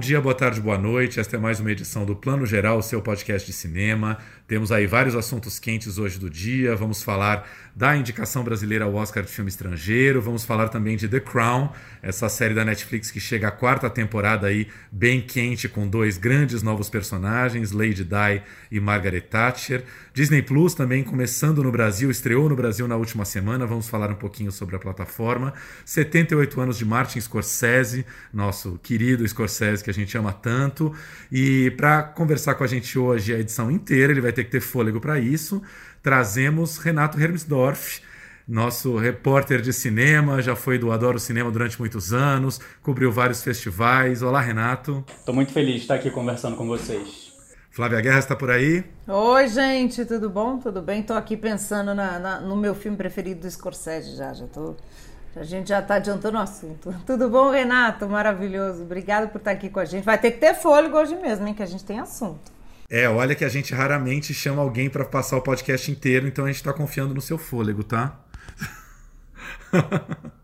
Dia, boa tarde, boa noite. Esta é mais uma edição do Plano Geral, seu podcast de cinema. Temos aí vários assuntos quentes hoje do dia. Vamos falar da indicação brasileira ao Oscar de filme estrangeiro. Vamos falar também de The Crown, essa série da Netflix que chega à quarta temporada aí bem quente com dois grandes novos personagens, Lady Di e Margaret Thatcher. Disney Plus também começando no Brasil, estreou no Brasil na última semana. Vamos falar um pouquinho sobre a plataforma. 78 anos de Martin Scorsese, nosso querido Scorsese que a gente ama tanto. E para conversar com a gente hoje a edição inteira, ele vai ter que ter fôlego para isso. Trazemos Renato Hermsdorf, nosso repórter de cinema, já foi do Adoro Cinema durante muitos anos, cobriu vários festivais. Olá, Renato. Estou muito feliz de estar aqui conversando com vocês. Flávia Guerra está por aí? Oi, gente, tudo bom? Tudo bem? Estou aqui pensando na, na, no meu filme preferido do Scorsese já, já tô a gente já está adiantando o assunto. Tudo bom, Renato? Maravilhoso. Obrigado por estar aqui com a gente. Vai ter que ter fôlego hoje mesmo, hein? Que a gente tem assunto. É, olha que a gente raramente chama alguém para passar o podcast inteiro, então a gente está confiando no seu fôlego, tá?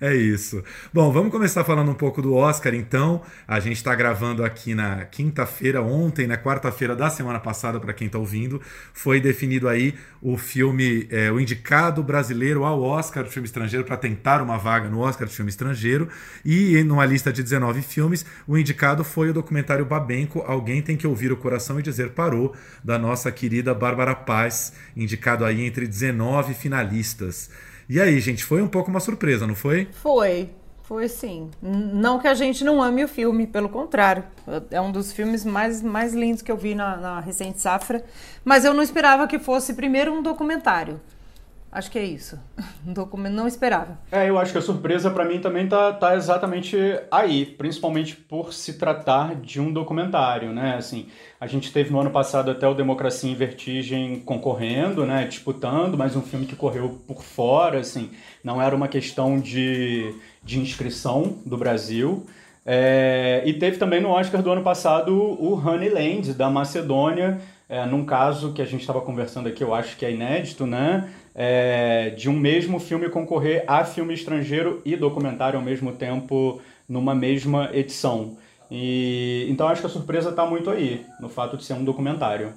É isso. Bom, vamos começar falando um pouco do Oscar, então. A gente está gravando aqui na quinta-feira, ontem, na quarta-feira da semana passada, para quem está ouvindo, foi definido aí o filme, é, o indicado brasileiro ao Oscar de filme estrangeiro, para tentar uma vaga no Oscar de filme estrangeiro. E numa lista de 19 filmes, o indicado foi o documentário Babenco, Alguém Tem Que Ouvir o Coração e Dizer Parou, da nossa querida Bárbara Paz, indicado aí entre 19 finalistas. E aí, gente, foi um pouco uma surpresa, não foi? Foi. Foi sim. Não que a gente não ame o filme, pelo contrário. É um dos filmes mais, mais lindos que eu vi na, na recente safra. Mas eu não esperava que fosse primeiro um documentário. Acho que é isso. Não esperava. É, eu acho que a surpresa para mim também tá, tá exatamente aí, principalmente por se tratar de um documentário, né? Assim, a gente teve no ano passado até o Democracia em Vertigem concorrendo, né, disputando, mas um filme que correu por fora, assim, não era uma questão de, de inscrição do Brasil. É, e teve também no Oscar do ano passado o Honeyland, da Macedônia, é, num caso que a gente estava conversando aqui, eu acho que é inédito, né? É, de um mesmo filme concorrer a filme estrangeiro e documentário ao mesmo tempo numa mesma edição. E então acho que a surpresa está muito aí, no fato de ser um documentário.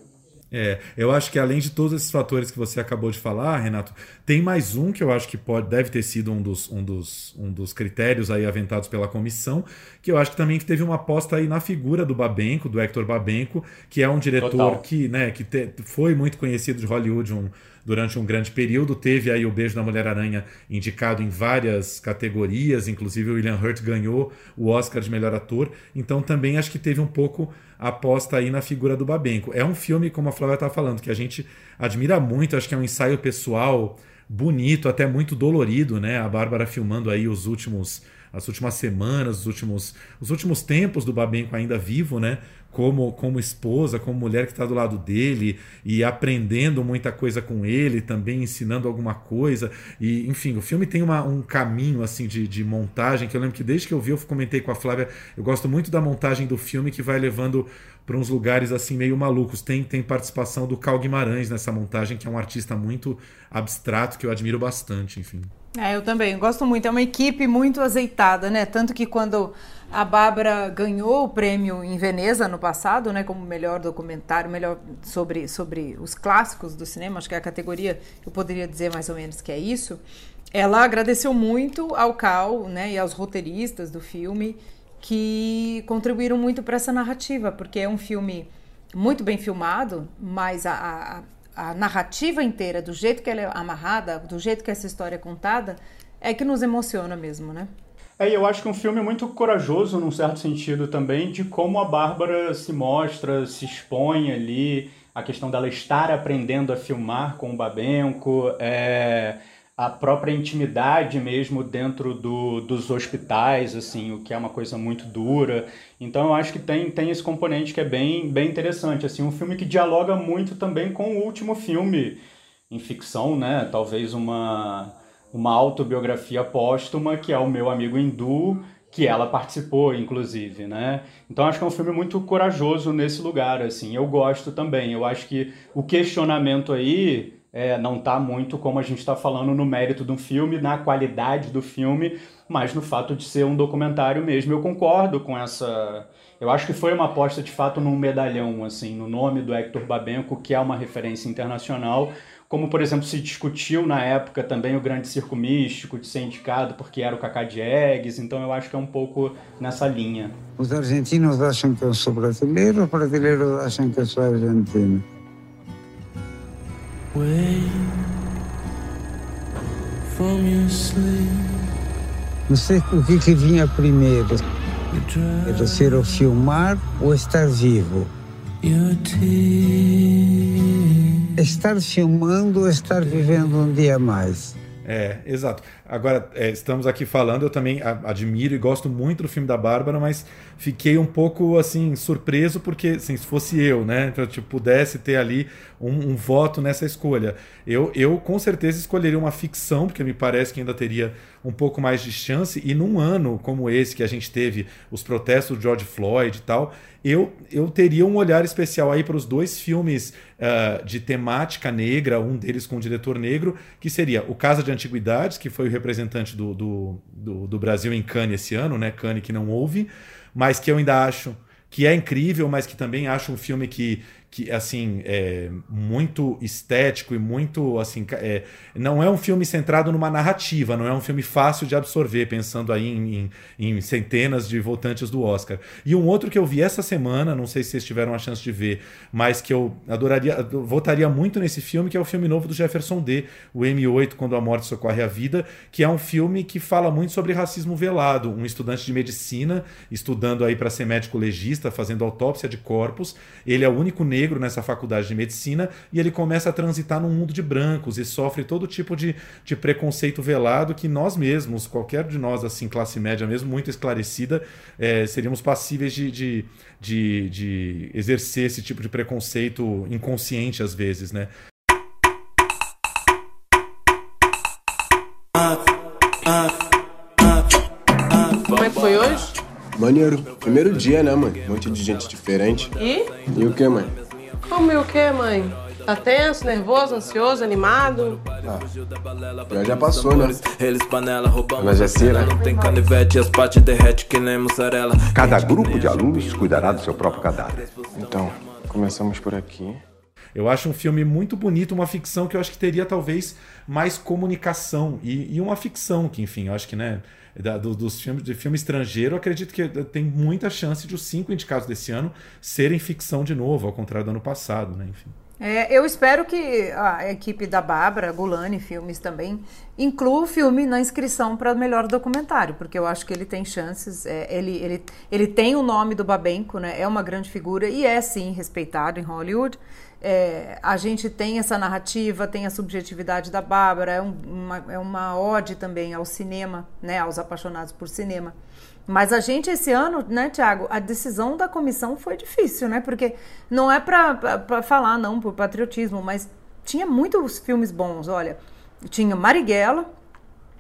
É, eu acho que além de todos esses fatores que você acabou de falar, Renato, tem mais um que eu acho que pode, deve ter sido um dos, um dos, um dos critérios aí aventados pela comissão, que eu acho que também teve uma aposta aí na figura do Babenco, do Hector Babenco, que é um diretor Total. que, né, que te, foi muito conhecido de Hollywood, um, durante um grande período. Teve aí o Beijo da Mulher-Aranha indicado em várias categorias, inclusive o William Hurt ganhou o Oscar de melhor ator. Então também acho que teve um pouco aposta aí na figura do Babenco. É um filme, como a Flávia estava falando, que a gente admira muito, acho que é um ensaio pessoal bonito, até muito dolorido, né? A Bárbara filmando aí os últimos as últimas semanas, os últimos, os últimos tempos do Babenco ainda vivo, né? Como, como esposa, como mulher que está do lado dele e aprendendo muita coisa com ele, também ensinando alguma coisa. E, enfim, o filme tem uma, um caminho assim de, de montagem que eu lembro que desde que eu vi, eu comentei com a Flávia, eu gosto muito da montagem do filme que vai levando para uns lugares assim meio malucos. Tem, tem participação do Cal Guimarães nessa montagem, que é um artista muito abstrato que eu admiro bastante, enfim. É, eu também gosto muito. É uma equipe muito azeitada, né? Tanto que quando a Bárbara ganhou o prêmio em Veneza no passado, né, como melhor documentário, melhor sobre, sobre os clássicos do cinema, acho que é a categoria, eu poderia dizer mais ou menos que é isso. Ela agradeceu muito ao Cal, né, e aos roteiristas do filme que contribuíram muito para essa narrativa, porque é um filme muito bem filmado, mas a, a, a narrativa inteira, do jeito que ela é amarrada, do jeito que essa história é contada, é que nos emociona mesmo, né? É, eu acho que um filme muito corajoso, num certo sentido também, de como a Bárbara se mostra, se expõe ali, a questão dela estar aprendendo a filmar com o Babenco, é, a própria intimidade mesmo dentro do, dos hospitais, assim, o que é uma coisa muito dura. Então eu acho que tem, tem esse componente que é bem, bem interessante, assim, um filme que dialoga muito também com o último filme em ficção, né? Talvez uma, uma autobiografia póstuma, que é o meu amigo hindu, que ela participou, inclusive, né? Então acho que é um filme muito corajoso nesse lugar, assim. Eu gosto também. Eu acho que o questionamento aí é, não está muito como a gente está falando no mérito do filme, na qualidade do filme, mas no fato de ser um documentário mesmo. Eu concordo com essa. Eu acho que foi uma aposta de fato num medalhão, assim, no nome do Hector Babenco, que é uma referência internacional. Como, por exemplo, se discutiu na época também o Grande Circo Místico de ser indicado porque era o Cacá Diegues, então eu acho que é um pouco nessa linha. Os argentinos acham que eu sou brasileiro, os brasileiros acham que eu sou argentino. Não sei o que, que vinha primeiro. Era ser o filmar ou estar vivo? Estar filmando ou estar vivendo um dia mais? É, exato. Agora, é, estamos aqui falando, eu também admiro e gosto muito do filme da Bárbara, mas fiquei um pouco, assim, surpreso porque, assim, se fosse eu, né, então, tipo, pudesse ter ali um, um, voto nessa escolha. Eu, eu, com certeza, escolheria uma ficção, porque me parece que ainda teria um pouco mais de chance, e num ano como esse, que a gente teve os protestos do George Floyd e tal, eu, eu teria um olhar especial aí para os dois filmes uh, de temática negra, um deles com um diretor negro, que seria O Casa de Antiguidades, que foi o representante do, do, do, do Brasil em Cannes esse ano, né? Cannes que não houve, mas que eu ainda acho que é incrível, mas que também acho um filme que que assim é muito estético e muito assim é, não é um filme centrado numa narrativa não é um filme fácil de absorver pensando aí em, em, em, centenas de votantes do Oscar. E um outro que eu vi essa semana não sei se vocês tiveram a chance de ver mas que eu adoraria votaria muito nesse filme que é o filme novo do Jefferson D o M8 quando a morte socorre a vida que é um filme que fala muito sobre racismo velado. Um estudante de medicina estudando aí para ser médico legista fazendo autópsia de corpos ele é o único negro negro nessa faculdade de medicina e ele começa a transitar num mundo de brancos e sofre todo tipo de, de preconceito velado que nós mesmos, qualquer de nós, assim, classe média mesmo, muito esclarecida, é, seríamos passíveis de, de, de, de exercer esse tipo de preconceito inconsciente às vezes, né? Como é que foi hoje? Maneiro. Primeiro dia, né, mãe? Um monte de gente diferente. E? E o que, mãe? Como e o que, mãe? Tá tenso, nervoso, ansioso, animado? Ah, já já passou, né? Mas é cera. Cada grupo de alunos cuidará do seu próprio cadáver. Então, começamos por aqui. Eu acho um filme muito bonito, uma ficção que eu acho que teria talvez mais comunicação e, e uma ficção que, enfim, eu acho que, né, da, do, dos filmes de filme estrangeiro, acredito que tem muita chance de os cinco indicados desse ano serem ficção de novo, ao contrário do ano passado, né? Enfim. É, eu espero que a equipe da Bárbara, Gulani Filmes também, inclua o filme na inscrição para o melhor documentário, porque eu acho que ele tem chances. É, ele, ele, ele tem o nome do Babenco, né? é uma grande figura e é sim respeitado em Hollywood. É, a gente tem essa narrativa, tem a subjetividade da Bárbara, é, um, uma, é uma ode também ao cinema, né, aos apaixonados por cinema. Mas a gente, esse ano, né, Tiago, a decisão da comissão foi difícil, né? Porque não é para falar, não, por patriotismo, mas tinha muitos filmes bons. Olha, tinha Marighella,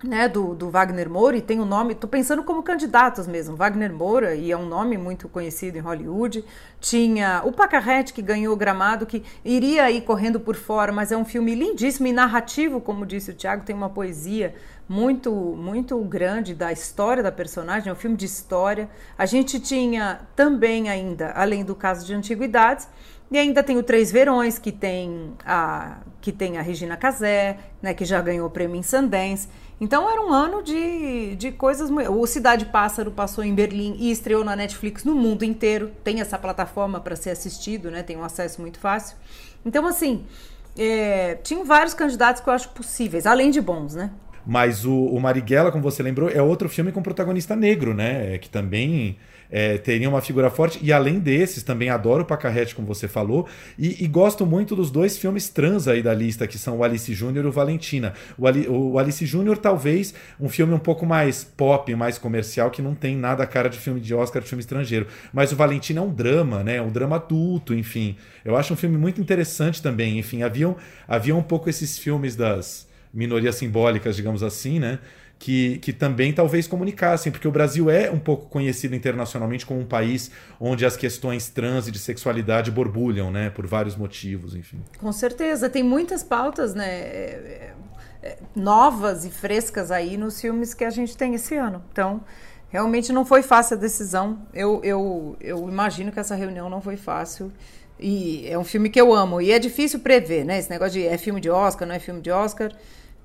né, do, do Wagner Moura, e tem o um nome, tô pensando como candidatos mesmo, Wagner Moura, e é um nome muito conhecido em Hollywood. Tinha o Pacarrete, que ganhou o Gramado, que iria ir correndo por fora, mas é um filme lindíssimo e narrativo, como disse o Tiago, tem uma poesia muito, muito grande da história da personagem, é um filme de história. A gente tinha também ainda, além do caso de antiguidades, e ainda tem o Três Verões, que tem a, que tem a Regina Casé, né, que já ganhou o prêmio em Sundance. Então era um ano de, de coisas. O Cidade Pássaro passou em Berlim e estreou na Netflix no mundo inteiro. Tem essa plataforma para ser assistido, né? Tem um acesso muito fácil. Então, assim, é, tinham vários candidatos que eu acho possíveis, além de bons, né? Mas o, o Marighella, como você lembrou, é outro filme com protagonista negro, né? É que também é, teria uma figura forte. E além desses, também adoro o Pacarrete, como você falou. E, e, gosto muito dos dois filmes trans aí da lista, que são o Alice Júnior e o Valentina. O, Ali, o Alice Júnior, talvez, um filme um pouco mais pop, mais comercial, que não tem nada a cara de filme de Oscar, de filme estrangeiro. Mas o Valentina é um drama, né? Um drama adulto, enfim. Eu acho um filme muito interessante também. Enfim, haviam, havia um pouco esses filmes das minorias simbólicas, digamos assim, né? Que, que também talvez comunicassem, porque o Brasil é um pouco conhecido internacionalmente como um país onde as questões trans e de sexualidade borbulham, né, por vários motivos, enfim. Com certeza, tem muitas pautas, né, é, é, novas e frescas aí nos filmes que a gente tem esse ano. Então, realmente não foi fácil a decisão. Eu, eu, eu imagino que essa reunião não foi fácil. E é um filme que eu amo. E é difícil prever, né? Esse negócio de é filme de Oscar, não é filme de Oscar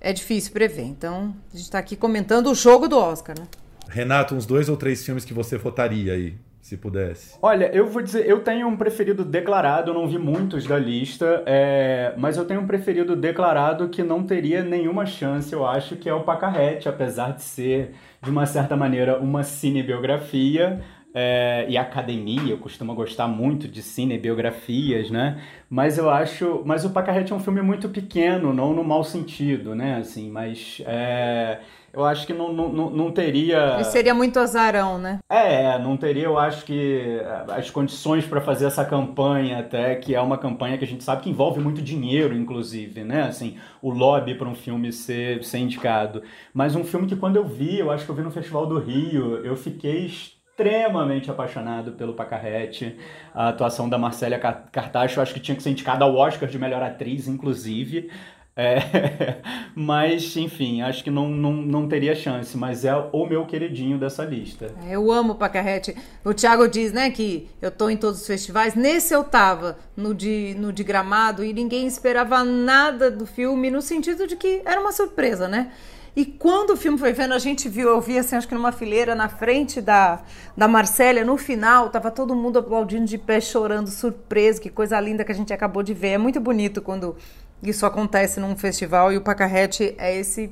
é difícil prever. Então, a gente está aqui comentando o jogo do Oscar, né? Renato, uns dois ou três filmes que você votaria aí, se pudesse. Olha, eu vou dizer, eu tenho um preferido declarado, eu não vi muitos da lista, é, mas eu tenho um preferido declarado que não teria nenhuma chance, eu acho, que é o Pacarrete, apesar de ser, de uma certa maneira, uma cinebiografia. É, e academia costuma gostar muito de cinebiografias, né? Mas eu acho. Mas o Pacarrete é um filme muito pequeno, não no mau sentido, né? Assim, mas. É, eu acho que não, não, não teria. Ele seria muito azarão, né? É, não teria, eu acho que as condições para fazer essa campanha, até que é uma campanha que a gente sabe que envolve muito dinheiro, inclusive, né? Assim, o lobby para um filme ser, ser indicado. Mas um filme que quando eu vi, eu acho que eu vi no Festival do Rio, eu fiquei extremamente apaixonado pelo Pacarrete. A atuação da Marcélia Cartacho, acho que tinha que ser indicada ao Oscar de melhor atriz, inclusive. É, mas, enfim, acho que não, não, não teria chance, mas é o meu queridinho dessa lista. É, eu amo o Pacarrete. O Thiago diz, né, que eu tô em todos os festivais. Nesse eu tava, no de, no de Gramado, e ninguém esperava nada do filme, no sentido de que era uma surpresa, né? E quando o filme foi vendo, a gente viu, eu vi assim, acho que numa fileira na frente da, da Marcélia, no final, tava todo mundo aplaudindo de pé, chorando, surpreso, que coisa linda que a gente acabou de ver. É muito bonito quando isso acontece num festival e o Pacarrete é esse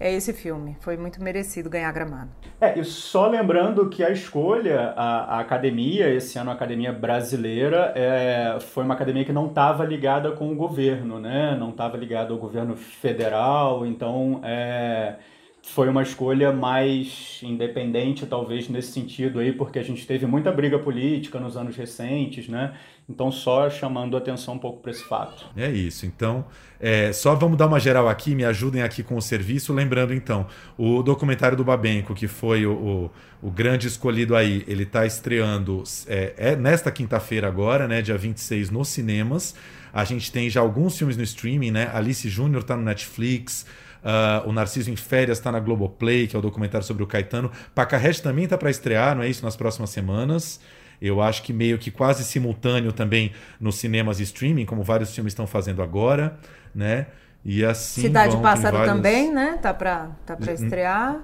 é esse filme. Foi muito merecido ganhar Gramado. É, e só lembrando que a escolha, a, a academia, esse ano a Academia Brasileira, é, foi uma academia que não estava ligada com o governo, né? Não estava ligada ao governo federal, então é, foi uma escolha mais independente, talvez, nesse sentido aí, porque a gente teve muita briga política nos anos recentes, né? Então, só chamando atenção um pouco para esse fato. É isso. Então, é, só vamos dar uma geral aqui, me ajudem aqui com o serviço. Lembrando, então, o documentário do Babenco, que foi o, o, o grande escolhido aí, ele está estreando é, é nesta quinta-feira agora, né, dia 26, nos cinemas. A gente tem já alguns filmes no streaming, né? Alice Júnior está no Netflix. Uh, o Narciso em Férias está na Globoplay, que é o documentário sobre o Caetano. Pacarrete também está para estrear, não é isso? Nas próximas semanas. Eu acho que meio que quase simultâneo também nos cinemas e streaming, como vários filmes estão fazendo agora, né? E assim. Cidade vão, Pássaro vários... também, né? Tá para tá estrear.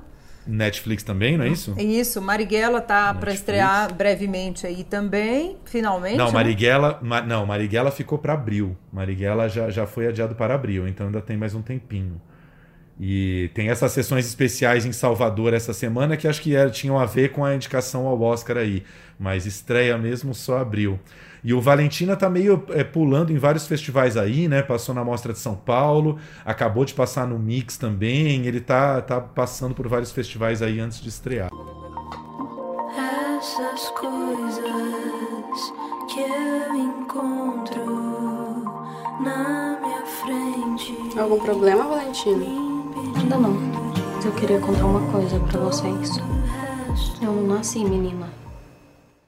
Netflix também, não é isso? Isso, Marighella tá para estrear brevemente aí também, finalmente. Não, né? Marighella, ma, não, Marighella ficou para abril. Marighella já, já foi adiado para abril, então ainda tem mais um tempinho. E tem essas sessões especiais em Salvador essa semana que acho que era, tinham a ver com a indicação ao Oscar aí. Mas estreia mesmo só abril. E o Valentina tá meio é, pulando em vários festivais aí, né? Passou na Mostra de São Paulo, acabou de passar no Mix também. Ele tá, tá passando por vários festivais aí antes de estrear. Essas coisas que eu encontro na minha frente. Algum problema, Valentina? Ainda não. Mas eu queria contar uma coisa para vocês. Eu não nasci menina.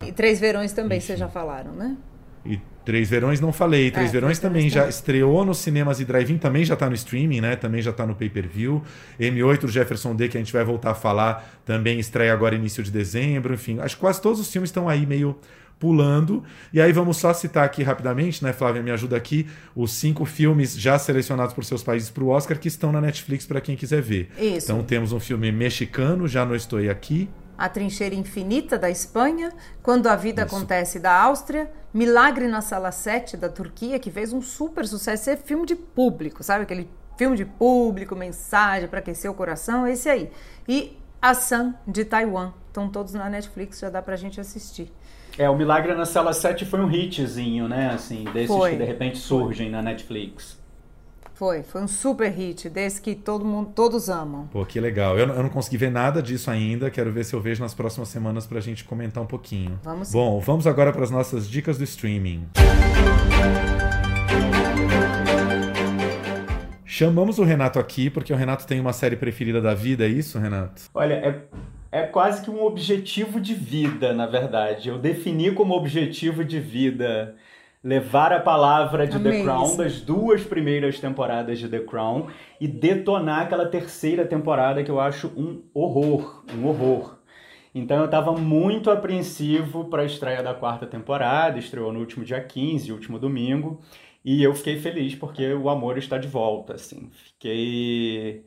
E Três Verões também vocês já falaram, né? E Três Verões não falei. Três é, Verões também já também. estreou nos cinemas e drive-in, também já está no streaming, né? Também já está no pay-per-view. M8 do Jefferson D, que a gente vai voltar a falar, também estreia agora início de dezembro. Enfim, acho que quase todos os filmes estão aí meio pulando. E aí vamos só citar aqui rapidamente, né, Flávia, me ajuda aqui, os cinco filmes já selecionados por seus países para o Oscar que estão na Netflix para quem quiser ver. Isso. Então temos um filme mexicano, Já Não Estou Aqui. A Trincheira Infinita, da Espanha, Quando a Vida Isso. Acontece, da Áustria, Milagre na Sala 7, da Turquia, que fez um super sucesso. Esse é filme de público, sabe? Aquele filme de público, mensagem para aquecer o coração, esse aí. E A Sun, de Taiwan. Estão todos na Netflix, já dá pra gente assistir. É, o Milagre na Cela 7 foi um hitzinho, né? Assim, desses foi. que de repente surgem foi. na Netflix. Foi, foi um super hit, desse que todo mundo, todos amam. Pô, que legal. Eu, eu não consegui ver nada disso ainda, quero ver se eu vejo nas próximas semanas pra gente comentar um pouquinho. Vamos. Bom, vamos agora para as nossas dicas do streaming. Chamamos o Renato aqui porque o Renato tem uma série preferida da vida, é isso, Renato? Olha, é, é quase que um objetivo de vida, na verdade. Eu defini como objetivo de vida levar a palavra de Amei The Crown, isso. das duas primeiras temporadas de The Crown, e detonar aquela terceira temporada que eu acho um horror, um horror. Então eu estava muito apreensivo para a estreia da quarta temporada, estreou no último dia 15, último domingo, e eu fiquei feliz porque o amor está de volta, assim. Fiquei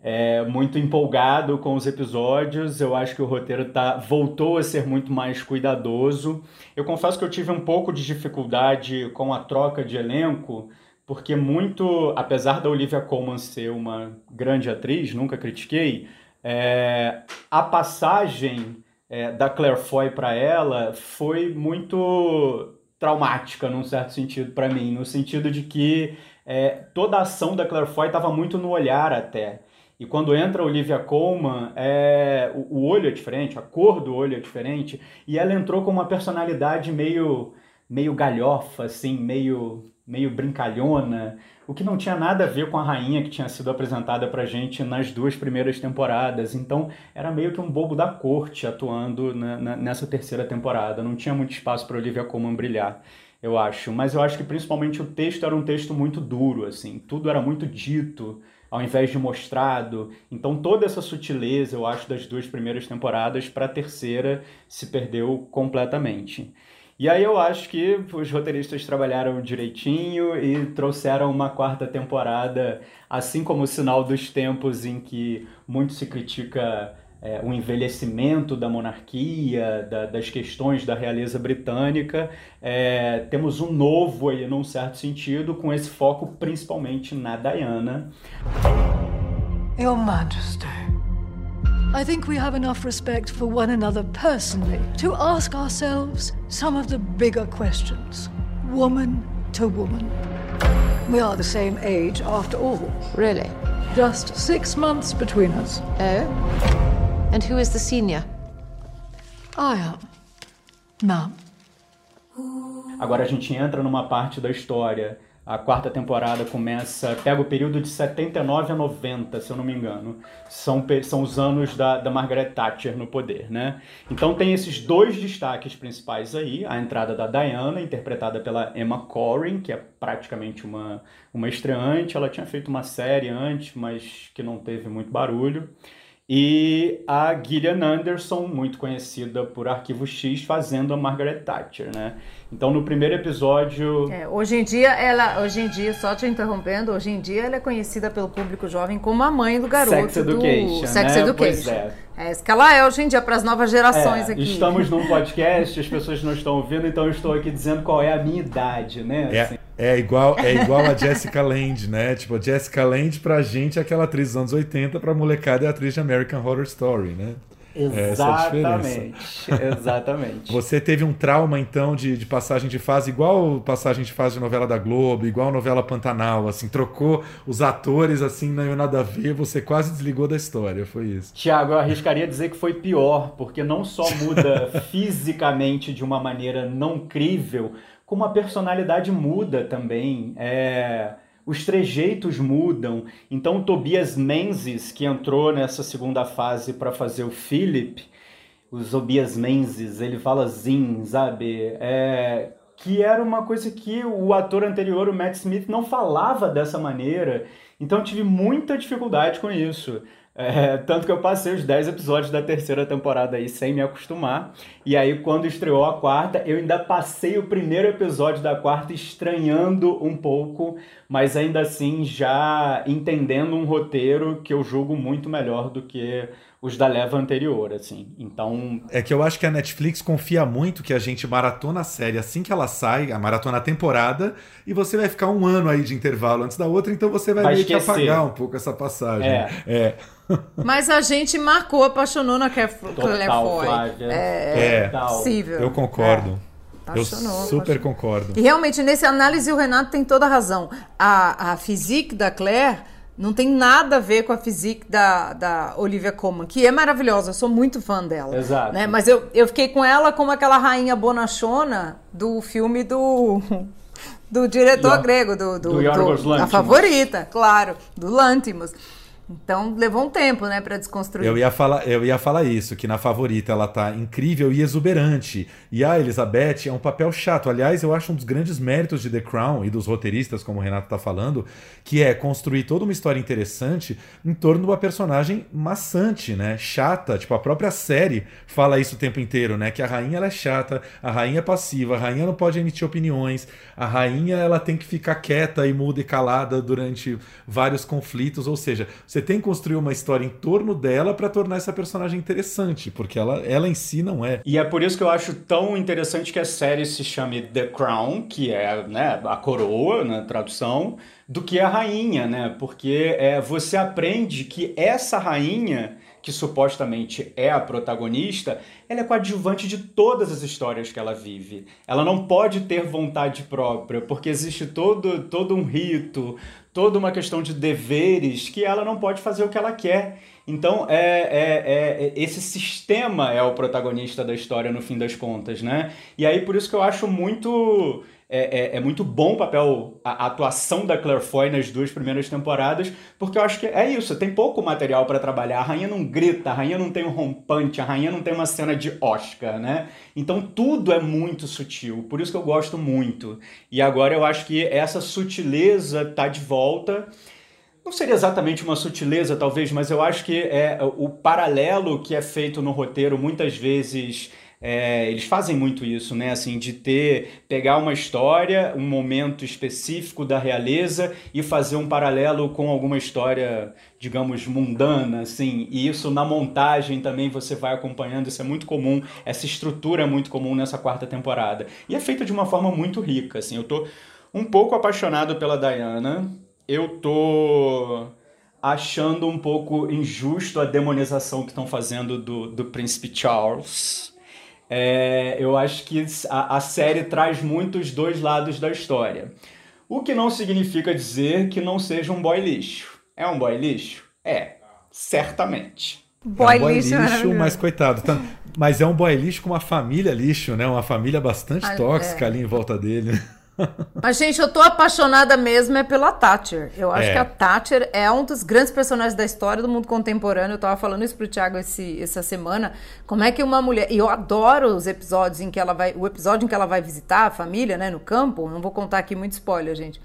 é, muito empolgado com os episódios. Eu acho que o roteiro tá, voltou a ser muito mais cuidadoso. Eu confesso que eu tive um pouco de dificuldade com a troca de elenco, porque muito, apesar da Olivia Colman ser uma grande atriz, nunca critiquei, é, a passagem é, da Claire Foy para ela foi muito traumática, num certo sentido, para mim, no sentido de que é, toda a ação da Claire Foy estava muito no olhar até. E quando entra a Olivia Colman, é, o, o, olho é diferente, a cor do olho é diferente, e ela entrou com uma personalidade meio, meio galhofa, assim, meio, meio brincalhona, o que não tinha nada a ver com a rainha que tinha sido apresentada pra gente nas duas primeiras temporadas. Então era meio que um bobo da corte atuando na, na, nessa terceira temporada. Não tinha muito espaço para Olivia Colman brilhar eu acho. Mas eu acho que principalmente o texto era um texto muito duro, assim. Tudo era muito dito ao invés de mostrado. Então toda essa sutileza, eu acho, das duas primeiras temporadas para a terceira se perdeu completamente. E aí eu acho que os roteiristas trabalharam direitinho e trouxeram uma quarta temporada, assim como o sinal dos tempos em que muito se critica é, o envelhecimento da monarquia, da, das questões da realeza britânica. É, temos um novo aí, num certo sentido, com esse foco principalmente na Diana. Your Majesty. I think we have enough respect for one another personally to ask ourselves some of the bigger questions, woman to woman. We are the same age after all. Really? Just six months between us. Oh? And who is the senior? I am. Ma'am. Agora a gente entra numa parte da história. A quarta temporada começa, pega o período de 79 a 90, se eu não me engano. São, são os anos da, da Margaret Thatcher no poder, né? Então tem esses dois destaques principais aí. A entrada da Diana, interpretada pela Emma Corrin, que é praticamente uma, uma estreante. Ela tinha feito uma série antes, mas que não teve muito barulho e a Gillian Anderson, muito conhecida por Arquivo X, fazendo a Margaret Thatcher, né? Então no primeiro episódio. É, hoje em dia, ela, hoje em dia, só te interrompendo, hoje em dia ela é conhecida pelo público jovem como a mãe do garoto Sex Education, do Sex né? Education. Pois é. É isso que ela é hoje em dia para as novas gerações é, aqui. Estamos num podcast, as pessoas não estão ouvindo, então eu estou aqui dizendo qual é a minha idade, né? É, assim. é igual é igual a Jessica Lange, né? Tipo, a Jessica Lange pra gente é aquela atriz dos anos 80, pra molecada é a atriz de American Horror Story, né? Exatamente, exatamente. Você teve um trauma, então, de, de passagem de fase, igual passagem de fase de novela da Globo, igual novela Pantanal, assim, trocou os atores, assim, não é nada a ver, você quase desligou da história, foi isso. Tiago, eu arriscaria dizer que foi pior, porque não só muda fisicamente de uma maneira não crível, como a personalidade muda também. É os trejeitos mudam. Então, o Tobias Menzies, que entrou nessa segunda fase para fazer o Philip, o Tobias Menzies, ele fala zin, sabe? É, que era uma coisa que o ator anterior, o Matt Smith, não falava dessa maneira. Então, eu tive muita dificuldade com isso. É, tanto que eu passei os 10 episódios da terceira temporada aí sem me acostumar. E aí, quando estreou a quarta, eu ainda passei o primeiro episódio da quarta estranhando um pouco, mas ainda assim já entendendo um roteiro que eu julgo muito melhor do que os da leva anterior, assim. Então. É que eu acho que a Netflix confia muito que a gente maratona a série assim que ela sai, a maratona a temporada, e você vai ficar um ano aí de intervalo antes da outra, então você vai, vai meio esquecer. que apagar um pouco essa passagem. É. é. Mas a gente marcou, apaixonou na Claire Foy. É, é possível. Eu concordo. É. Apaixonou, eu super apaixonou. concordo. E realmente, nesse análise, o Renato tem toda a razão. A, a physique da Claire não tem nada a ver com a physique da, da Olivia Colman, que é maravilhosa, eu sou muito fã dela. Exato. Né? Mas eu, eu fiquei com ela como aquela rainha bonachona do filme do, do diretor grego, do, do, do, do a favorita, claro, do Lantimos. Então levou um tempo, né, para desconstruir. Eu ia falar, eu ia falar isso, que na favorita ela tá incrível e exuberante. E a Elizabeth é um papel chato. Aliás, eu acho um dos grandes méritos de The Crown e dos roteiristas, como o Renato tá falando, que é construir toda uma história interessante em torno de uma personagem maçante, né? Chata, tipo a própria série fala isso o tempo inteiro, né? Que a rainha ela é chata, a rainha é passiva, a rainha não pode emitir opiniões, a rainha ela tem que ficar quieta e muda e calada durante vários conflitos, ou seja, você tem que construir uma história em torno dela para tornar essa personagem interessante, porque ela, ela em si não é. E é por isso que eu acho tão interessante que a série se chame The Crown, que é né, a coroa na tradução, do que a rainha, né? Porque é, você aprende que essa rainha que supostamente é a protagonista, ela é coadjuvante de todas as histórias que ela vive. Ela não pode ter vontade própria, porque existe todo, todo um rito, toda uma questão de deveres que ela não pode fazer o que ela quer. Então, é, é, é, esse sistema é o protagonista da história no fim das contas, né? E aí, por isso que eu acho muito é, é, é, muito bom o papel, a, a, atuação da Claire Foy nas duas primeiras temporadas, porque eu acho que é isso, tem pouco material para trabalhar. A rainha não grita, a rainha não tem um rompante, a rainha não tem uma cena de Oscar, né? Então tudo é muito sutil, por isso que eu gosto muito. E agora eu acho que essa sutileza tá de volta. Não seria exatamente uma sutileza, talvez, mas eu acho que é o paralelo que é feito no roteiro muitas vezes é, eles fazem muito isso, né? Assim, de ter, pegar uma história, um momento específico da realeza e fazer um paralelo com alguma história, digamos, mundana, assim. E isso na montagem também você vai acompanhando, isso é muito comum, essa estrutura é muito comum nessa quarta temporada. E é feita de uma forma muito rica, assim. Eu tô um pouco apaixonado pela Diana, eu tô achando um pouco injusto a demonização que estão fazendo do, do príncipe Charles é, eu acho que a, a série traz muito os dois lados da história. O que não significa dizer que não seja um boy lixo. É um boy lixo? É, certamente. Boy, é um boy lixo, lixo mas coitado. Tá, mas é um boy lixo com uma família lixo, né? Uma família bastante ah, tóxica é. ali em volta dele. Mas, gente, eu tô apaixonada mesmo é pela Thatcher. Eu acho é. que a Thatcher é um dos grandes personagens da história do mundo contemporâneo. Eu tava falando isso pro Thiago esse, essa semana. Como é que uma mulher. E eu adoro os episódios em que ela vai. O episódio em que ela vai visitar a família, né, no campo. Não vou contar aqui muito spoiler, gente.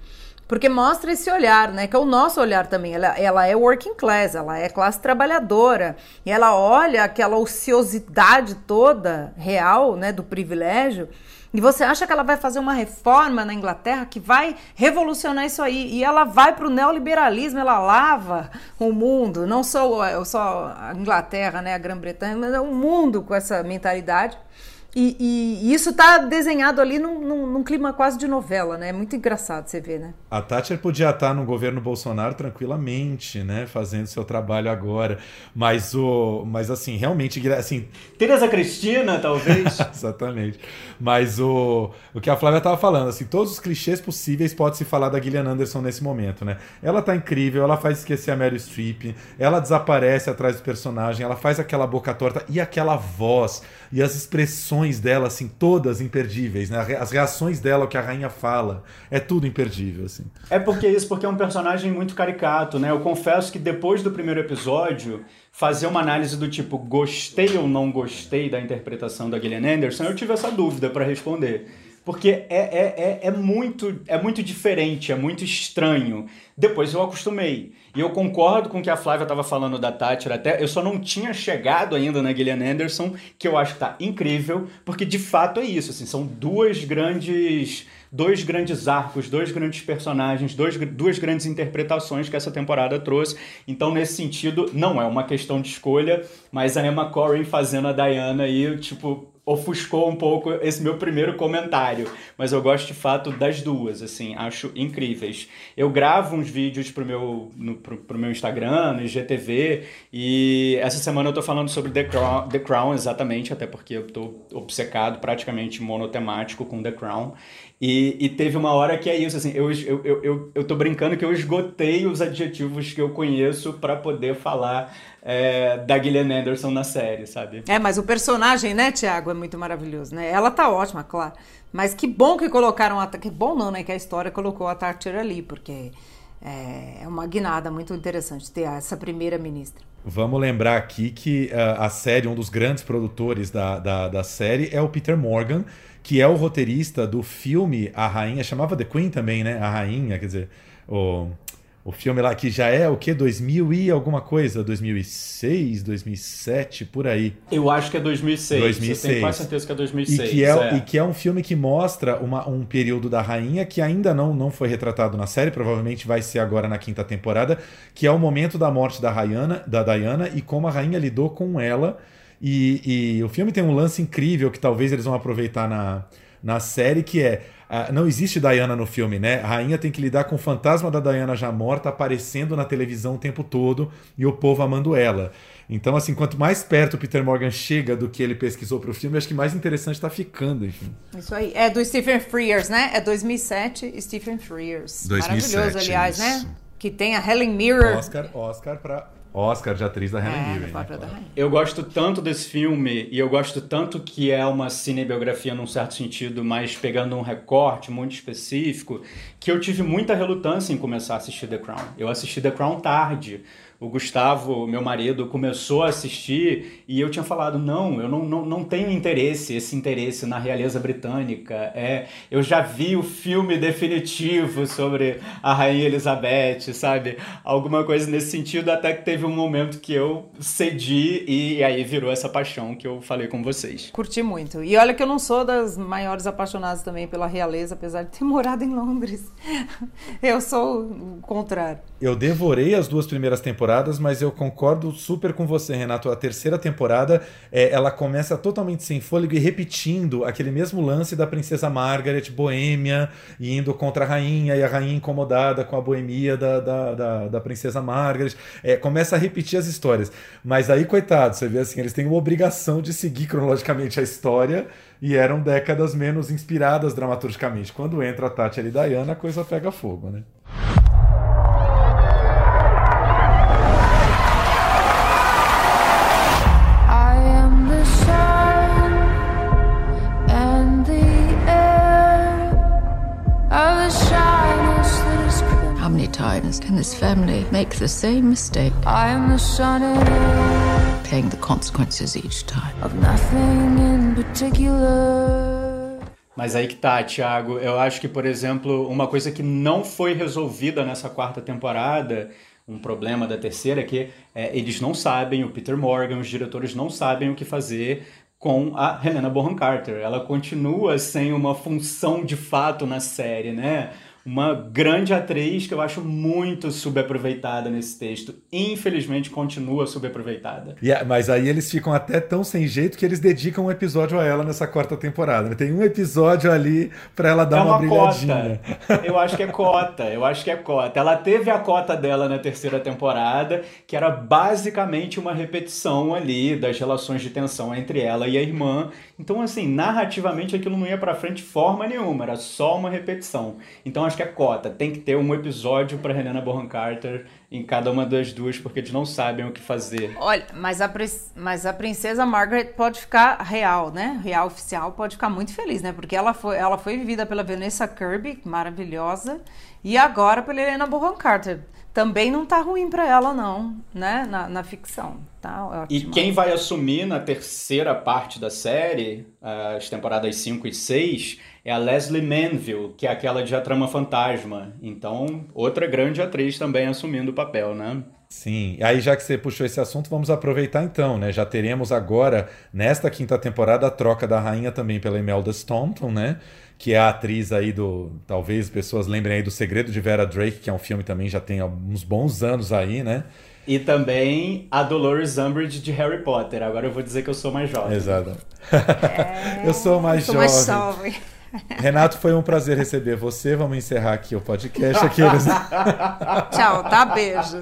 Porque mostra esse olhar, né? Que é o nosso olhar também. Ela, ela é working class, ela é classe trabalhadora. E ela olha aquela ociosidade toda real, né? Do privilégio e você acha que ela vai fazer uma reforma na Inglaterra que vai revolucionar isso aí? E ela vai para o neoliberalismo, ela lava o mundo, não só, só a Inglaterra, né, a Grã-Bretanha, mas é o mundo com essa mentalidade. E, e, e isso está desenhado ali num, num, num, clima quase de novela, né? É muito engraçado você ver, né? A Thatcher podia estar no governo Bolsonaro tranquilamente, né? Fazendo seu trabalho agora. Mas o. Mas assim, realmente, assim. Tereza Cristina, talvez. Exatamente. Mas o, o que a Flávia estava falando, assim, todos os clichês possíveis pode se falar da Gillian Anderson nesse momento, né? Ela tá incrível, ela faz esquecer a Meryl Streep, ela desaparece atrás do personagem, ela faz aquela boca torta e aquela voz e as expressões dela, assim, todas imperdíveis, né? As reações dela, o que a rainha fala, é tudo imperdível, assim. É porque isso, porque é um personagem muito caricato, né? Eu confesso que depois do primeiro episódio, fazer uma análise do tipo gostei ou não gostei da interpretação da Gillian Anderson, eu tive essa dúvida para responder. Porque é, é, é, é, muito, é muito diferente, é muito estranho. Depois eu acostumei. E eu concordo com o que a Flávia estava falando da Thatcher até. Eu só não tinha chegado ainda na Gillian Anderson, que eu acho que tá incrível, porque de fato é isso. Assim, são duas grandes dois grandes arcos, dois grandes personagens, dois, duas grandes interpretações que essa temporada trouxe. Então, nesse sentido, não é uma questão de escolha, mas a Emma Corrin fazendo a Diana aí, tipo, ofuscou um pouco esse meu primeiro comentário, mas eu gosto de fato das duas, assim, acho incríveis. Eu gravo uns vídeos pro meu, no, pro, pro meu Instagram, no IGTV, e essa semana eu tô falando sobre The Crown, The Crown exatamente, até porque eu tô obcecado, praticamente monotemático com The Crown, e, e, teve uma hora que é isso, assim, eu, eu, eu, eu tô brincando que eu esgotei os adjetivos que eu conheço para poder falar é, da Gillian Anderson na série, sabe? É, mas o personagem, né, Tiago, é muito maravilhoso, né? Ela tá ótima, claro. Mas que bom que colocaram a... Que bom não, né, que a história colocou a Thatcher ali, porque é, é uma guinada muito interessante ter essa primeira ministra. Vamos lembrar aqui que uh, a série, um dos grandes produtores da, da, da série é o Peter Morgan, que é o roteirista do filme A Rainha, chamava The Queen também, né? A Rainha, quer dizer, o, o filme lá que já é o que? 2000 e alguma coisa? 2006, 2007, por aí. Eu acho que é 2006. 2006. Eu tenho quase certeza que é 2006. E que é, é. E que é um filme que mostra uma, um período da rainha que ainda não, não foi retratado na série, provavelmente vai ser agora na quinta temporada, que é o momento da morte da, Rayana, da Diana e como a rainha lidou com ela e, e, o filme tem um lance incrível que talvez eles vão aproveitar na, na série, que é. Uh, não existe Diana no filme, né? A rainha tem que lidar com o fantasma da Diana já morta aparecendo na televisão o tempo todo e o povo amando ela. Então, assim, quanto mais perto o Peter Morgan chega do que ele pesquisou para o filme, acho que mais interessante está ficando, enfim. Isso aí. É do Stephen Frears, né? É 2007, Stephen Frears. 2007, Maravilhoso, aliás, né? isso. né? Que tem a Helen Mirror. Oscar, Oscar para Oscar de atriz da Helen é, Mirren. Né? Eu gosto tanto desse filme e eu gosto tanto que é uma cinebiografia num certo sentido, mas pegando um recorte muito específico, que eu tive muita relutância em começar a assistir The Crown. Eu assisti The Crown tarde, o Gustavo, meu marido, começou a assistir e eu tinha falado: não, eu não, não, não tenho interesse, esse interesse na realeza britânica. É, eu já vi o filme definitivo sobre a Rainha Elizabeth, sabe? Alguma coisa nesse sentido, até que teve um momento que eu cedi e aí virou essa paixão que eu falei com vocês. Curti muito. E olha que eu não sou das maiores apaixonadas também pela realeza, apesar de ter morado em Londres. Eu sou o contrário. Eu devorei as duas primeiras temporadas, mas eu concordo super com você, Renato. A terceira temporada, é, ela começa totalmente sem fôlego e repetindo aquele mesmo lance da princesa Margaret, boêmia, indo contra a rainha, e a rainha incomodada com a boemia da, da, da, da princesa Margaret. É, começa a repetir as histórias. Mas aí, coitado, você vê assim, eles têm uma obrigação de seguir cronologicamente a história e eram décadas menos inspiradas dramaturgicamente. Quando entra a Tati e Diana, a coisa pega fogo, né? Times can this family make the same mistake? I am the sun paying the consequences each time. Of nothing in particular. Mas aí que tá, Thiago. Eu acho que, por exemplo, uma coisa que não foi resolvida nessa quarta temporada, um problema da terceira, é que é, eles não sabem, o Peter Morgan, os diretores não sabem o que fazer com a Helena Bonham Carter. Ela continua sem uma função de fato na série, né? Uma grande atriz que eu acho muito subaproveitada nesse texto. Infelizmente, continua subaproveitada. Yeah, mas aí eles ficam até tão sem jeito que eles dedicam um episódio a ela nessa quarta temporada. Tem um episódio ali para ela dar é uma, uma brilhadinha. Cota. Eu acho que é cota. Eu acho que é cota. Ela teve a cota dela na terceira temporada, que era basicamente uma repetição ali das relações de tensão entre ela e a irmã. Então, assim, narrativamente aquilo não ia para frente forma nenhuma, era só uma repetição. Então, acho que é cota. Tem que ter um episódio para Helena Bonham Carter em cada uma das duas, porque eles não sabem o que fazer. Olha, mas a, mas a princesa Margaret pode ficar real, né? Real oficial pode ficar muito feliz, né? Porque ela foi, ela foi vivida pela Vanessa Kirby, maravilhosa, e agora pela Helena Bonham Carter. Também não tá ruim para ela, não, né? Na, na ficção. Tá ótimo. E quem vai assumir na terceira parte da série, as temporadas 5 e 6, é a Leslie Manville, que é aquela de A Trama Fantasma. Então, outra grande atriz também assumindo o papel, né? Sim, aí já que você puxou esse assunto, vamos aproveitar então, né? Já teremos agora, nesta quinta temporada, a troca da rainha também pela Imelda Staunton, né? Que é a atriz aí do. Talvez pessoas lembrem aí do Segredo de Vera Drake, que é um filme também já tem uns bons anos aí, né? E também a Dolores Umbridge de Harry Potter. Agora eu vou dizer que eu sou mais jovem. Exato. É... eu sou mais eu sou jovem. Mais jovem. Renato, foi um prazer receber você. Vamos encerrar aqui o podcast. Aqueles... Tchau, tá? Beijo.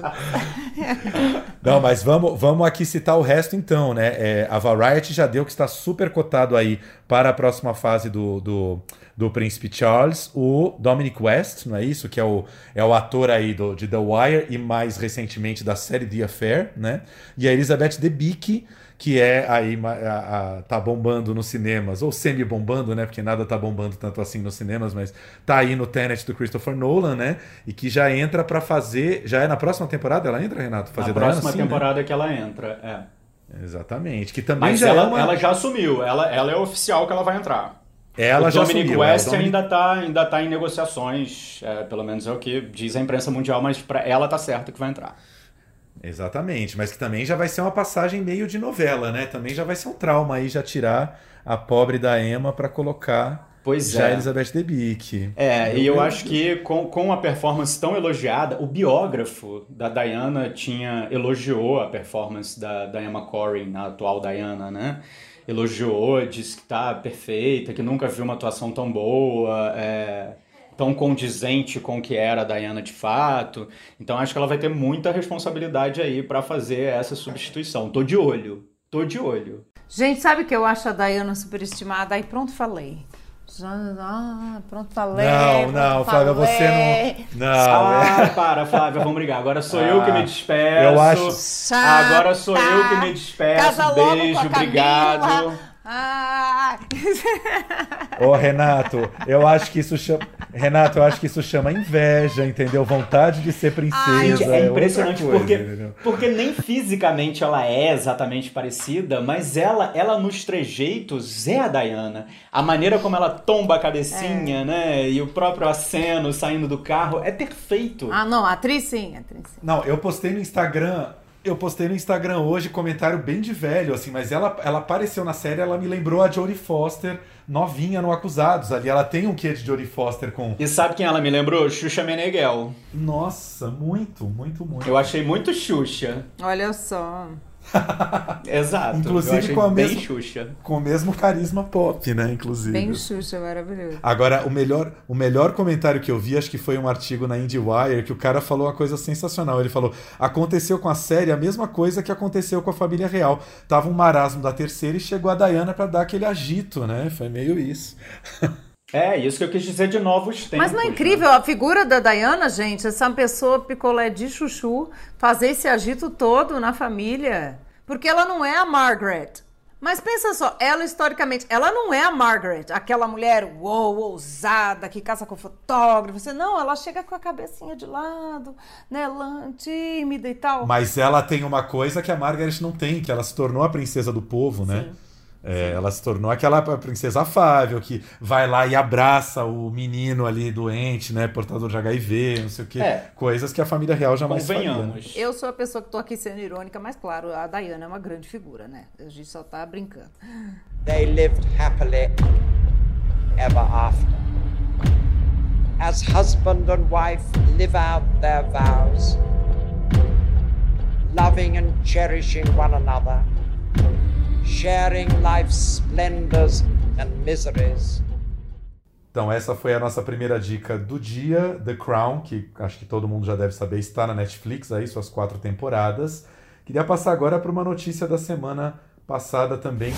Não, mas vamos, vamos aqui citar o resto então, né? É, a Variety já deu que está super cotado aí para a próxima fase do, do, do Príncipe Charles, o Dominic West, não é isso? Que é o, é o ator aí do, de The Wire e mais recentemente da série The Affair, né? E a Elizabeth Debicki, que é aí a, a, tá bombando nos cinemas, ou semi-bombando, né? Porque nada tá bombando tanto assim nos cinemas, mas tá aí no Tenet do Christopher Nolan, né? E que já entra para fazer. Já é na próxima temporada ela entra, Renato? Fazer na próxima Diana, temporada sim, né? que ela entra, é. Exatamente. Que também mas já ela, é uma... ela já assumiu, ela, ela é oficial que ela vai entrar. Ela o já Dominic assumiu, West é, Dominic... ainda está ainda tá em negociações, é, pelo menos é o que diz a imprensa mundial, mas para ela tá certo que vai entrar. Exatamente, mas que também já vai ser uma passagem meio de novela, né? Também já vai ser um trauma aí já tirar a pobre da Emma para colocar pois já é. Elizabeth Debicki. É, e eu acho que com, com a performance tão elogiada, o biógrafo da Diana tinha elogiou a performance da, da Emma Corrin, a atual Diana, né? Elogiou, disse que tá perfeita, que nunca viu uma atuação tão boa, é tão condizente com o que era a Diana de fato. Então acho que ela vai ter muita responsabilidade aí para fazer essa substituição. Tô de olho, tô de olho. Gente, sabe que eu acho a Diana superestimada? Aí pronto, falei. Ah, pronto, falei. Não, não, Flávia, você não. Não. Ah, é. para, Flávia, vamos brigar. Agora sou ah, eu que me despeço. Eu acho. Agora sou eu que me despeço. Casa Beijo, obrigado. Ah. Ô, Renato, eu acho que isso chama. Renato, eu acho que isso chama inveja, entendeu? Vontade de ser princesa. Ai, é impressionante coisa, porque, porque nem fisicamente ela é exatamente parecida, mas ela, ela nos trejeitos é a Diana. A maneira como ela tomba a cabecinha, é. né? E o próprio aceno saindo do carro é perfeito. Ah, não, atriz sim, atriz sim. Não, eu postei no Instagram eu postei no Instagram hoje comentário bem de velho, assim, mas ela, ela apareceu na série, ela me lembrou a Jodie Foster novinha no Acusados. Ali ela tem um quê de Jodie Foster com. E sabe quem ela me lembrou? Xuxa Meneghel. Nossa, muito, muito, muito. Eu achei muito Xuxa. Olha só. Exato. Inclusive com a bem Xuxa. Com o mesmo carisma pop, né? Inclusive. Bem Xuxa, maravilhoso. Agora, o melhor, o melhor comentário que eu vi, acho que foi um artigo na IndieWire, que o cara falou uma coisa sensacional. Ele falou: aconteceu com a série a mesma coisa que aconteceu com a família real. Tava um marasmo da terceira e chegou a Diana para dar aquele agito, né? Foi meio isso. É, isso que eu quis dizer de novos tempos. Mas não é incrível né? a figura da Diana, gente? Essa pessoa picolé de chuchu fazer esse agito todo na família. Porque ela não é a Margaret. Mas pensa só, ela historicamente, ela não é a Margaret, aquela mulher uou, ousada, que caça com fotógrafo. Você, não, ela chega com a cabecinha de lado, né, tímida e tal. Mas ela tem uma coisa que a Margaret não tem, que ela se tornou a princesa do povo, né? Sim. É, ela se tornou aquela princesa afável que vai lá e abraça o menino ali doente, né? Portador de HIV, não sei o quê. É. Coisas que a família real jamais faria. Né? Eu sou a pessoa que tô aqui sendo irônica, mas claro, a Diana é uma grande figura, né? A gente só tá brincando. They lived happily ever after. As husband and wife live out their vows, loving and cherishing one another sharing life's splendors and miseries. Então, essa foi a nossa primeira dica do dia, The Crown, que acho que todo mundo já deve saber, está na Netflix, aí suas quatro temporadas. Queria passar agora para uma notícia da semana passada também.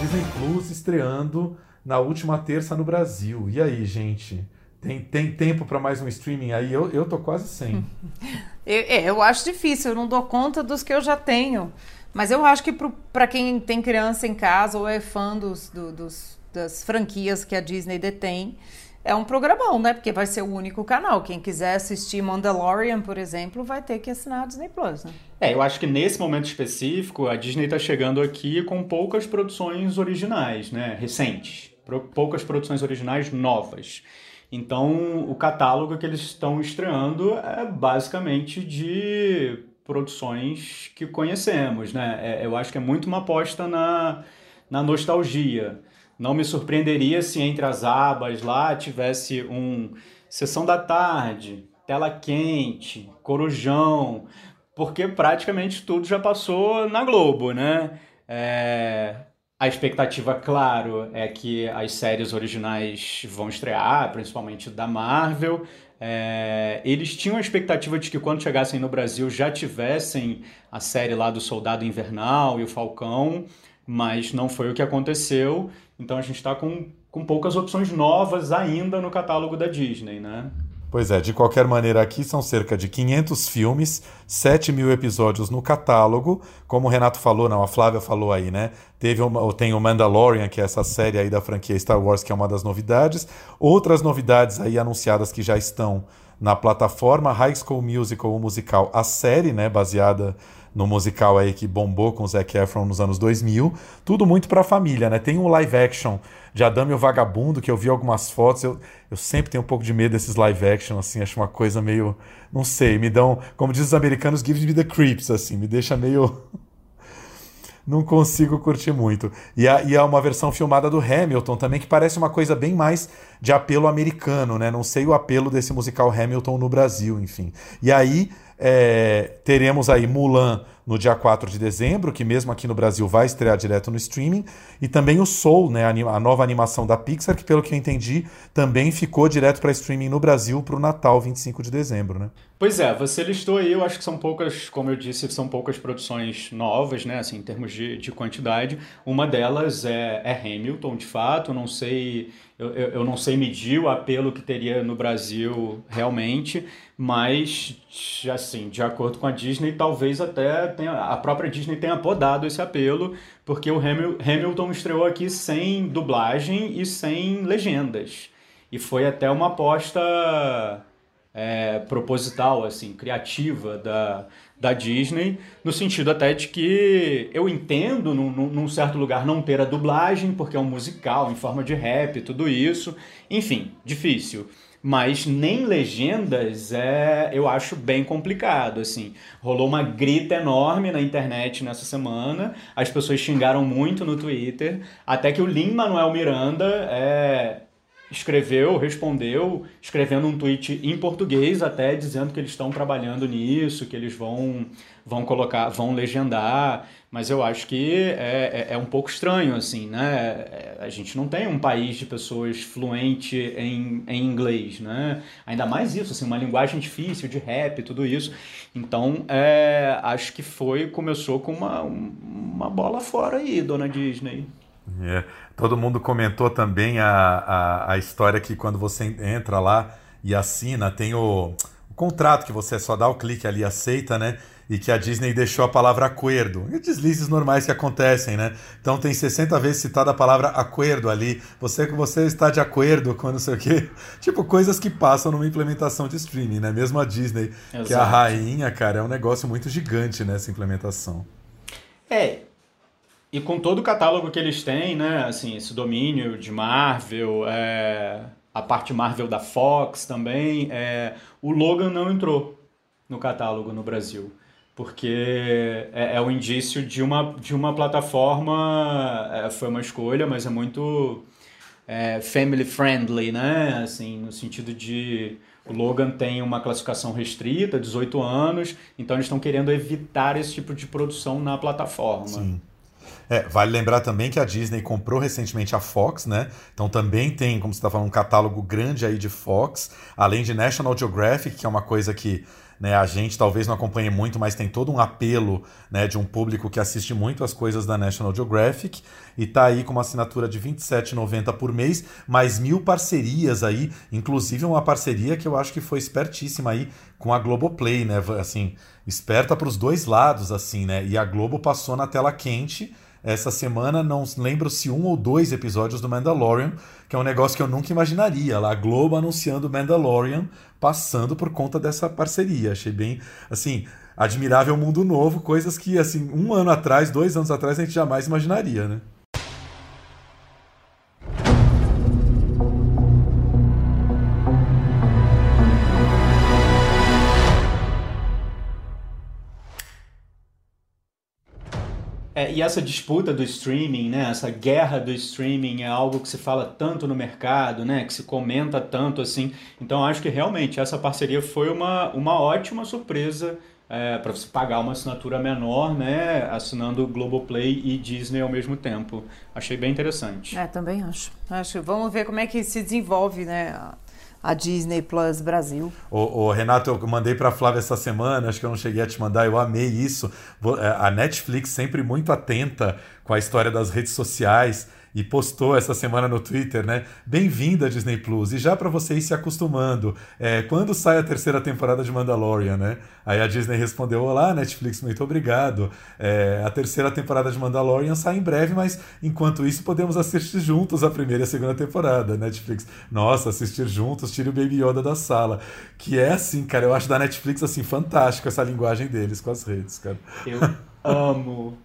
Disney Plus estreando na última terça no Brasil. E aí, gente? Tem, tem tempo para mais um streaming aí? Eu, eu tô quase sem. eu, é, eu acho difícil, eu não dou conta dos que eu já tenho. Mas eu acho que para quem tem criança em casa ou é fã dos, do, dos, das franquias que a Disney detém, é um programão, né? Porque vai ser o único canal. Quem quiser assistir Mandalorian, por exemplo, vai ter que assinar a Disney Plus, né? É, eu acho que nesse momento específico, a Disney está chegando aqui com poucas produções originais, né? Recentes. Poucas produções originais novas. Então, o catálogo que eles estão estreando é basicamente de produções que conhecemos, né? É, eu acho que é muito uma aposta na, na nostalgia. Não me surpreenderia se entre as abas lá tivesse um Sessão da Tarde, Tela Quente, Corujão, porque praticamente tudo já passou na Globo, né? É... A expectativa, claro, é que as séries originais vão estrear, principalmente da Marvel. É... Eles tinham a expectativa de que quando chegassem no Brasil já tivessem a série lá do Soldado Invernal e o Falcão, mas não foi o que aconteceu. Então a gente está com, com poucas opções novas ainda no catálogo da Disney, né? Pois é, de qualquer maneira, aqui são cerca de 500 filmes, 7 mil episódios no catálogo. Como o Renato falou, não, a Flávia falou aí, né? Teve uma, tem o Mandalorian, que é essa série aí da franquia Star Wars, que é uma das novidades. Outras novidades aí anunciadas que já estão na plataforma: High School Musical, o musical, a série, né? Baseada no musical aí que bombou com o Zac Efron nos anos 2000. Tudo muito pra família, né? Tem um live action de Adame o Vagabundo, que eu vi algumas fotos. Eu, eu sempre tenho um pouco de medo desses live action, assim, acho uma coisa meio. Não sei, me dão. Como diz os americanos, give me the creeps, assim, me deixa meio. não consigo curtir muito. E, e há uma versão filmada do Hamilton também, que parece uma coisa bem mais de apelo americano, né? Não sei o apelo desse musical Hamilton no Brasil, enfim. E aí é, teremos aí Mulan no dia 4 de dezembro, que mesmo aqui no Brasil vai estrear direto no streaming, e também o Soul, né, a, nova animação da Pixar, que pelo que eu entendi, também ficou direto para streaming no Brasil para o Natal, 25 de dezembro, né? Pois é, você listou aí, eu acho que são poucas, como eu disse, são poucas produções novas, né, assim, em termos de, de quantidade. Uma delas é, é Hamilton, de fato, não sei eu, eu, não sei medir o apelo que teria no Brasil realmente, mas assim, de acordo com a Disney, talvez até tenha, a própria Disney tenha podado esse apelo, porque o Hamilton estreou aqui sem dublagem e sem legendas. E foi até uma aposta é, proposital, assim, criativa da, da Disney, no sentido até de que eu entendo, num, num, certo lugar, não ter a dublagem, porque é um musical em forma de rap, tudo isso. Enfim, difícil. Mas nem legendas é, eu acho bem complicado, assim. Rolou uma grita enorme na internet nessa semana, as pessoas xingaram muito no Twitter, até que o Lin-Manuel Miranda é, escreveu, respondeu, escrevendo um tweet em português até dizendo que eles estão trabalhando nisso, que eles vão vão colocar, vão legendar, mas eu acho que é, é, é um pouco estranho, assim, né? A gente não tem um país de pessoas fluente em, em inglês, né? Ainda mais isso, assim, uma linguagem difícil de rap, tudo isso. Então, é, acho que foi, começou com uma, uma bola fora aí, dona Disney. É. Todo mundo comentou também a, a, a, história que quando você entra lá e assina, tem o, o, contrato que você só dá o clique ali e aceita, né? E que a Disney deixou a palavra acordo. E deslizes normais que acontecem, né? Então tem 60 vezes citada a palavra acordo ali. Você você está de acordo com não sei o quê. Tipo, coisas que passam numa implementação de streaming, né? Mesmo a Disney, Exato. que é a rainha, cara, é um negócio muito gigante nessa implementação. É, e com todo o catálogo que eles têm, né? Assim, esse domínio de Marvel, é, a parte Marvel da Fox também, é, o Logan não entrou no catálogo no Brasil. Porque é, é um indício de uma, de uma plataforma, é, foi uma escolha, mas é muito é, family friendly, né? Assim, no sentido de o Logan tem uma classificação restrita, 18 anos, então eles estão querendo evitar esse tipo de produção na plataforma. Sim. É, vale lembrar também que a Disney comprou recentemente a Fox, né? Então também tem, como você está falando, um catálogo grande aí de Fox, além de National Geographic, que é uma coisa que né, a gente talvez não acompanhe muito, mas tem todo um apelo né, de um público que assiste muito as coisas da National Geographic e tá aí com uma assinatura de R$ 27,90 por mês, mais mil parcerias aí, inclusive uma parceria que eu acho que foi espertíssima aí com a Globoplay, né? Assim, esperta para os dois lados, assim, né? E a Globo passou na tela quente essa semana, não lembro se um ou dois episódios do Mandalorian, que é um negócio que eu nunca imaginaria. Lá, a Globo anunciando Mandalorian passando por conta dessa parceria. Achei bem, assim, admirável mundo novo, coisas que, assim, um ano atrás, dois anos atrás, a gente jamais imaginaria, né? É, e essa disputa do streaming, né, essa guerra do streaming é algo que se fala tanto no mercado, né, que se comenta tanto assim. Então acho que realmente essa parceria foi uma, uma ótima surpresa é, para você pagar uma assinatura menor, né, assinando Globoplay e Disney ao mesmo tempo. Achei bem interessante. É, também acho. Acho. Vamos ver como é que se desenvolve, né, a Disney Plus Brasil. O, Renato, eu mandei para a Flávia essa semana, acho que eu não cheguei a te mandar, eu amei isso. É, a Netflix sempre muito atenta com a história das redes sociais e postou essa semana no Twitter, né? Bem-vinda Disney Plus. E já para você ir se acostumando, é, quando sai a terceira temporada de Mandalorian, né? Aí a Disney respondeu: Olá, Netflix, muito obrigado. É, a terceira temporada de Mandalorian sai em breve, mas enquanto isso podemos assistir juntos a primeira e a segunda temporada. Netflix, nossa, assistir juntos, tire o Baby Yoda da sala. Que é assim, cara, eu acho da Netflix assim fantástico essa linguagem deles com as redes, cara. Eu amo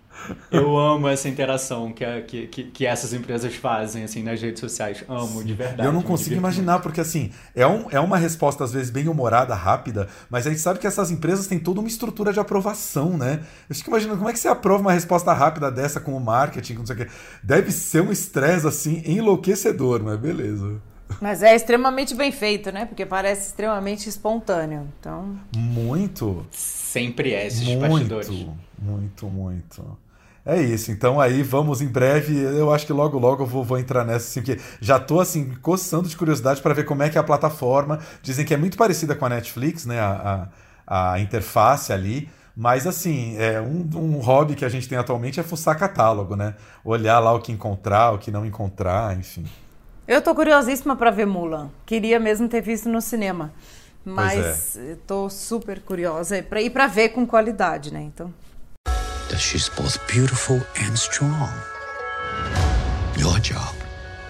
eu amo essa interação que, que, que, essas empresas fazem assim nas redes sociais. Amo, de verdade. Eu não consigo imaginar, porque assim, é, um, é uma resposta às vezes bem humorada, rápida, mas a gente sabe que essas empresas têm toda uma estrutura de aprovação, né? Eu fico imaginando como é que você aprova uma resposta rápida dessa com o marketing, com não sei o quê. Deve ser um estresse assim enlouquecedor, mas beleza. Mas é extremamente bem feito, né? Porque parece extremamente espontâneo. Então. Muito. Sempre é esses muito, bastidores. Muito, muito. É isso, então aí vamos em breve. Eu acho que logo logo eu vou, vou entrar nessa, assim, porque já tô assim, coçando de curiosidade para ver como é que é a plataforma. Dizem que é muito parecida com a Netflix, né? A, a, a interface ali. Mas assim, é um, um hobby que a gente tem atualmente é fuçar catálogo, né? Olhar lá o que encontrar, o que não encontrar, enfim. Eu tô curiosíssima para ver Mulan. Queria mesmo ter visto no cinema. Mas é. tô super curiosa ir para ver com qualidade, né? Então that she's both beautiful and strong. Your job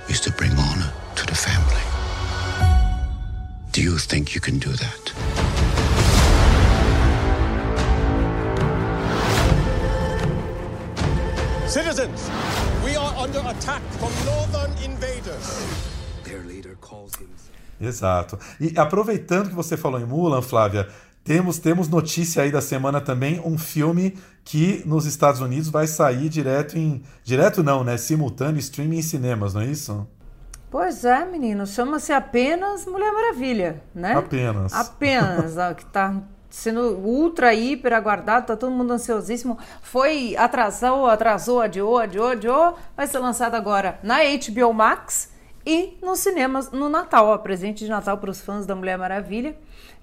is to bring honor to the family. Do you think you can do that? Citizens, we are under attack from northern invaders. Their leader calls him. Exato. E aproveitando que você falou em Mulan, Flávia, temos, temos notícia aí da semana também, um filme que nos Estados Unidos vai sair direto em. Direto não, né? Simultâneo streaming em cinemas, não é isso? Pois é, menino. Chama-se apenas Mulher Maravilha, né? Apenas. Apenas, ó, que tá sendo ultra, hiper aguardado, tá todo mundo ansiosíssimo. Foi, atrasou, atrasou, adiou, adiou, adiou. Vai ser lançado agora na HBO Max e nos cinemas no Natal, ó, presente de Natal para os fãs da Mulher Maravilha.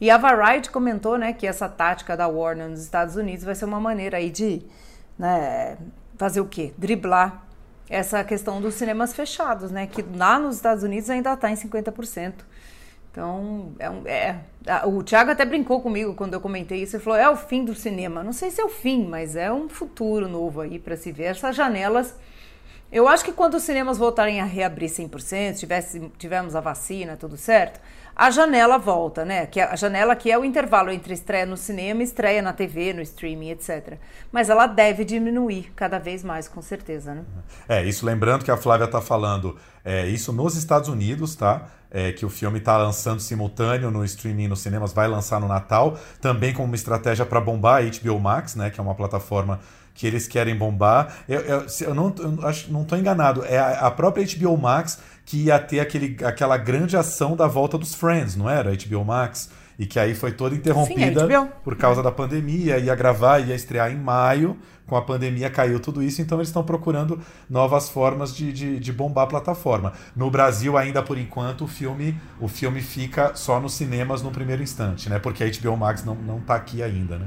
E a Variety comentou, né, que essa tática da Warner nos Estados Unidos vai ser uma maneira aí de né, fazer o quê? Driblar essa questão dos cinemas fechados, né, que lá nos Estados Unidos ainda está em 50%. Então, é, um, é, o Thiago até brincou comigo quando eu comentei isso. Ele falou: é o fim do cinema. Não sei se é o fim, mas é um futuro novo aí para se ver. Essas janelas. Eu acho que quando os cinemas voltarem a reabrir 100%, tivesse, tivermos a vacina, tudo certo, a janela volta, né? Que a janela que é o intervalo entre estreia no cinema estreia na TV, no streaming, etc. Mas ela deve diminuir cada vez mais, com certeza, né? É, isso lembrando que a Flávia está falando, é, isso nos Estados Unidos, tá? É, que o filme está lançando simultâneo no streaming nos cinemas, vai lançar no Natal, também como uma estratégia para bombar a HBO Max, né? Que é uma plataforma que eles querem bombar. Eu, eu, eu não, eu acho, não estou enganado, é a, a própria HBO Max que ia ter aquele, aquela grande ação da volta dos Friends, não era? HBO Max. E que aí foi toda interrompida Sim, por causa da pandemia, ia gravar, ia estrear em maio, com a pandemia caiu tudo isso, então eles estão procurando novas formas de, de, de, bombar a plataforma. No Brasil, ainda por enquanto, o filme, o filme fica só nos cinemas no primeiro instante, né? Porque a HBO Max não, não tá aqui ainda, né?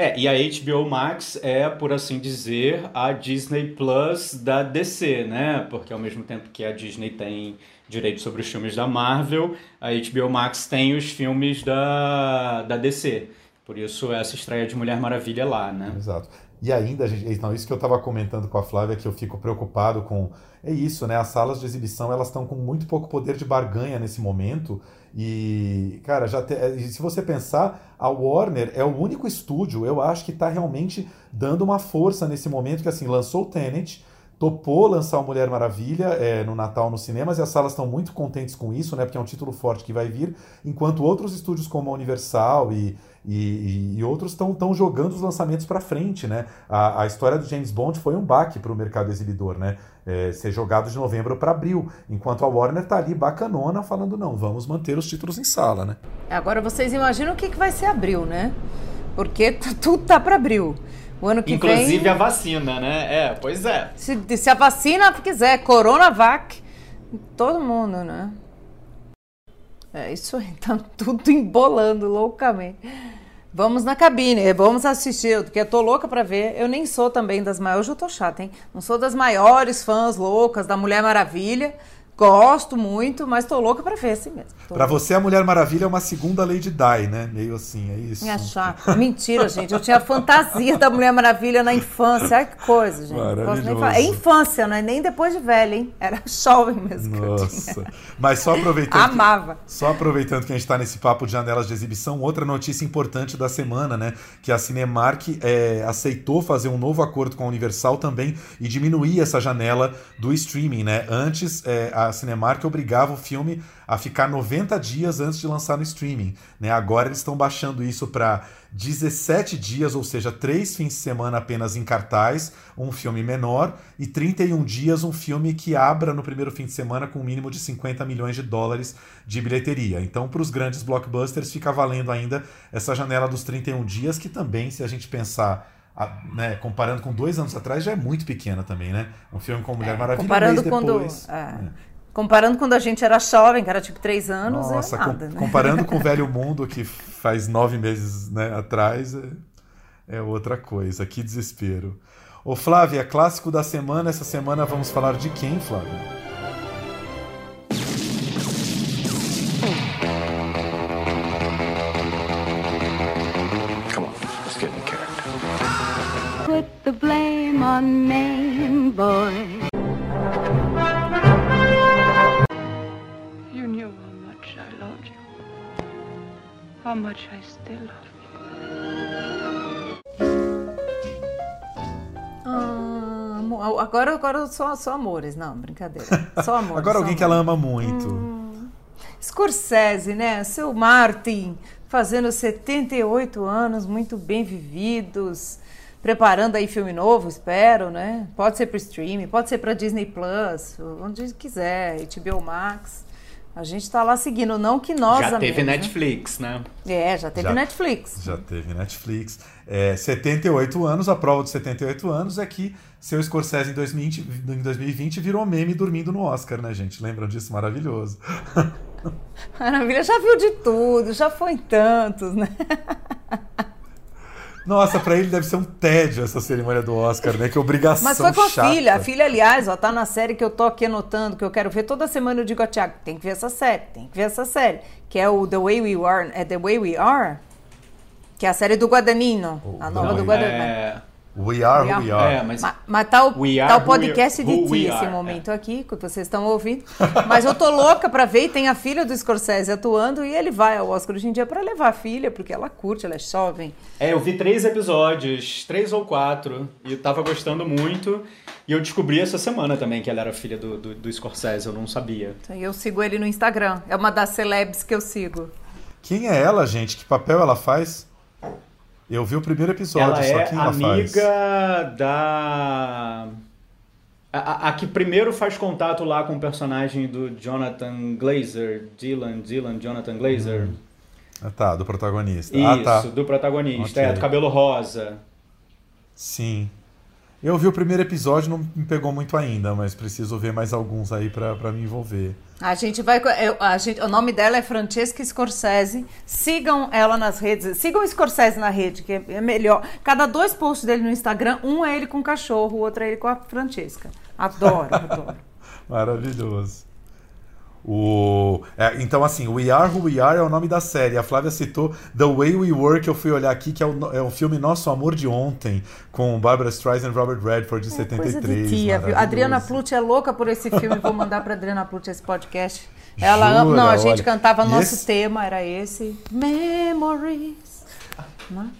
É, e a HBO Max é, por assim dizer, a Disney Plus da DC, né? Porque ao mesmo tempo que a Disney tem direito sobre os filmes da Marvel, a HBO Max tem os filmes da, da DC. Por isso essa estreia de Mulher Maravilha lá, né? Exato. E ainda, gente, não, isso que eu estava comentando com a Flávia, que eu fico preocupado com. É isso, né? As salas de exibição elas estão com muito pouco poder de barganha nesse momento. E, cara, já te, se você pensar, a Warner é o único estúdio, eu acho, que está realmente dando uma força nesse momento, que assim, lançou o Tenet, topou lançar o Mulher Maravilha é, no Natal nos cinemas e as salas estão muito contentes com isso, né? Porque é um título forte que vai vir, enquanto outros estúdios como a Universal e, e, e outros estão jogando os lançamentos para frente, né? A, a, história do James Bond foi um baque para o mercado exibidor, né? É, ser jogado de novembro para abril, enquanto a Warner tá ali bacanona falando não, vamos manter os títulos em sala, né? Agora vocês imaginam o que, que vai ser abril, né? Porque tudo tá para abril. O ano que Inclusive vem, a vacina, né? É, pois é. Se, se a vacina quiser, Coronavac, todo mundo, né? É isso aí, tá tudo embolando loucamente. Vamos na cabine, vamos assistir, porque eu tô louca para ver. Eu nem sou também das maiores, hoje eu tô chata, hein? Não sou das maiores fãs loucas da Mulher Maravilha, Gosto muito, mas tô louca pra ver assim mesmo. Pra você, a Mulher Maravilha é uma segunda Lady Di, né? Meio assim, é isso. Me achar. Mentira, gente. Eu tinha fantasia da Mulher Maravilha na infância. Ai, que coisa, gente. Maravilhoso. É infância, não é nem depois de velha, hein? Era jovem mesmo Nossa. Mas só aproveitando. Amava. Que, só aproveitando que a gente tá nesse papo de janelas de exibição, outra notícia importante da semana, né? Que a Cinemark é, aceitou fazer um novo acordo com a Universal também e diminuir essa janela do streaming, né? Antes, é, a a Cinemark obrigava o filme a ficar 90 dias antes de lançar no streaming. Né? Agora eles estão baixando isso para 17 dias, ou seja, três fins de semana apenas em cartaz, um filme menor, e 31 dias, um filme que abra no primeiro fim de semana com um mínimo de 50 milhões de dólares de bilheteria. Então, para os grandes blockbusters, fica valendo ainda essa janela dos 31 dias, que também, se a gente pensar né, comparando com dois anos atrás, já é muito pequena também, né? Um filme com Mulher é, Maravilha, comparando um mês quando, depois. É. É. Comparando quando a gente era jovem, que era tipo três anos, Nossa, é nada, com, né? comparando com o Velho Mundo, que faz nove meses né, atrás, é, é outra coisa. Que desespero. Ô Flávia, clássico da semana. Essa semana vamos falar de quem, Flávia? Come on, let's get in character. Put the blame on me, boy. How much I still love Ah, agora, agora só, só amores, não, brincadeira. Só amores. agora alguém amores. que ela ama muito. Hum. Scorsese, né? Seu Martin, fazendo 78 anos, muito bem vividos, preparando aí filme novo, espero, né? Pode ser para streaming, pode ser para Disney Plus, onde quiser, HBO Max. A gente está lá seguindo, não que nós Já teve né? Netflix, né? É, já teve Já- Netflix. Já teve Netflix. É, 78 anos, a prova de 78 anos é que seu Scorsese em 2020, em 2020 virou meme dormindo no Oscar, né, gente? Lembram disso? Maravilhoso. Maravilha, já viu de tudo, já foi em tantos, né? Nossa, pra ele deve ser um tédio essa cerimônia do Oscar, né? Que obrigação Mas foi com a chata. filha. A filha, aliás, ó, tá na série que eu tô aqui anotando, que eu quero ver toda semana. Eu digo a Thiago, tem que ver essa série, tem que ver essa série. Que é o The Way We Are. É The Way We Are? Que é a série do Guadagnino. a nova do Guadagnino. É... We are who we are. É, mas... Ma- Mas tá o, We tá o podcast we- de ti, esse are, momento aqui, que vocês estão ouvindo. Mas eu tô louca pra ver, e tem a filha do Scorsese atuando, e ele vai ao Oscar hoje em dia pra levar a filha, porque ela curte, ela é jovem. É, eu vi três episódios, três ou quatro, e eu tava gostando muito. E eu descobri essa semana também que ela era filha do, do, do Scorsese, eu não sabia. Então, eu sigo ele no Instagram. É uma das celebs que eu sigo. Quem é ela, gente? Que papel ela faz? Eu vi o primeiro episódio, ela só é ela faz? amiga da. A, a- que primeiro faz contato lá com o personagem do Jonathan Glazer, Dylan, Dylan, Jonathan Glazer. Ah, tá, do protagonista. Isso, ah, tá. do protagonista, Ok. é, do cabelo rosa. Sim. Eu vi o primeiro episódio, não me pegou muito ainda, mas preciso ver mais alguns aí pra, pra me envolver. A gente vai. eu- a gente, o nome dela é Francesca Scorsese. Sigam ela nas redes. Sigam o Scorsese na rede, que é, é melhor. Cada dois posts dele no Instagram, um é ele com o cachorro, o outro é ele com a Francesca. Adoro, adoro. Maravilhoso. O, é, então, assim, We Are Who We Are é o nome da série. A Flávia citou The Way We Work, eu fui olhar aqui, que é o, é o filme Nosso Amor de Ontem, com Barbara Streisand e Robert Redford, de é, 73. Coisa de tia, viu? Adriana Plute é louca por esse filme, vou mandar para Adriana Plute esse podcast. Ela ama. Não, a gente olha, cantava nosso esse... tema, era esse. Memories. Né?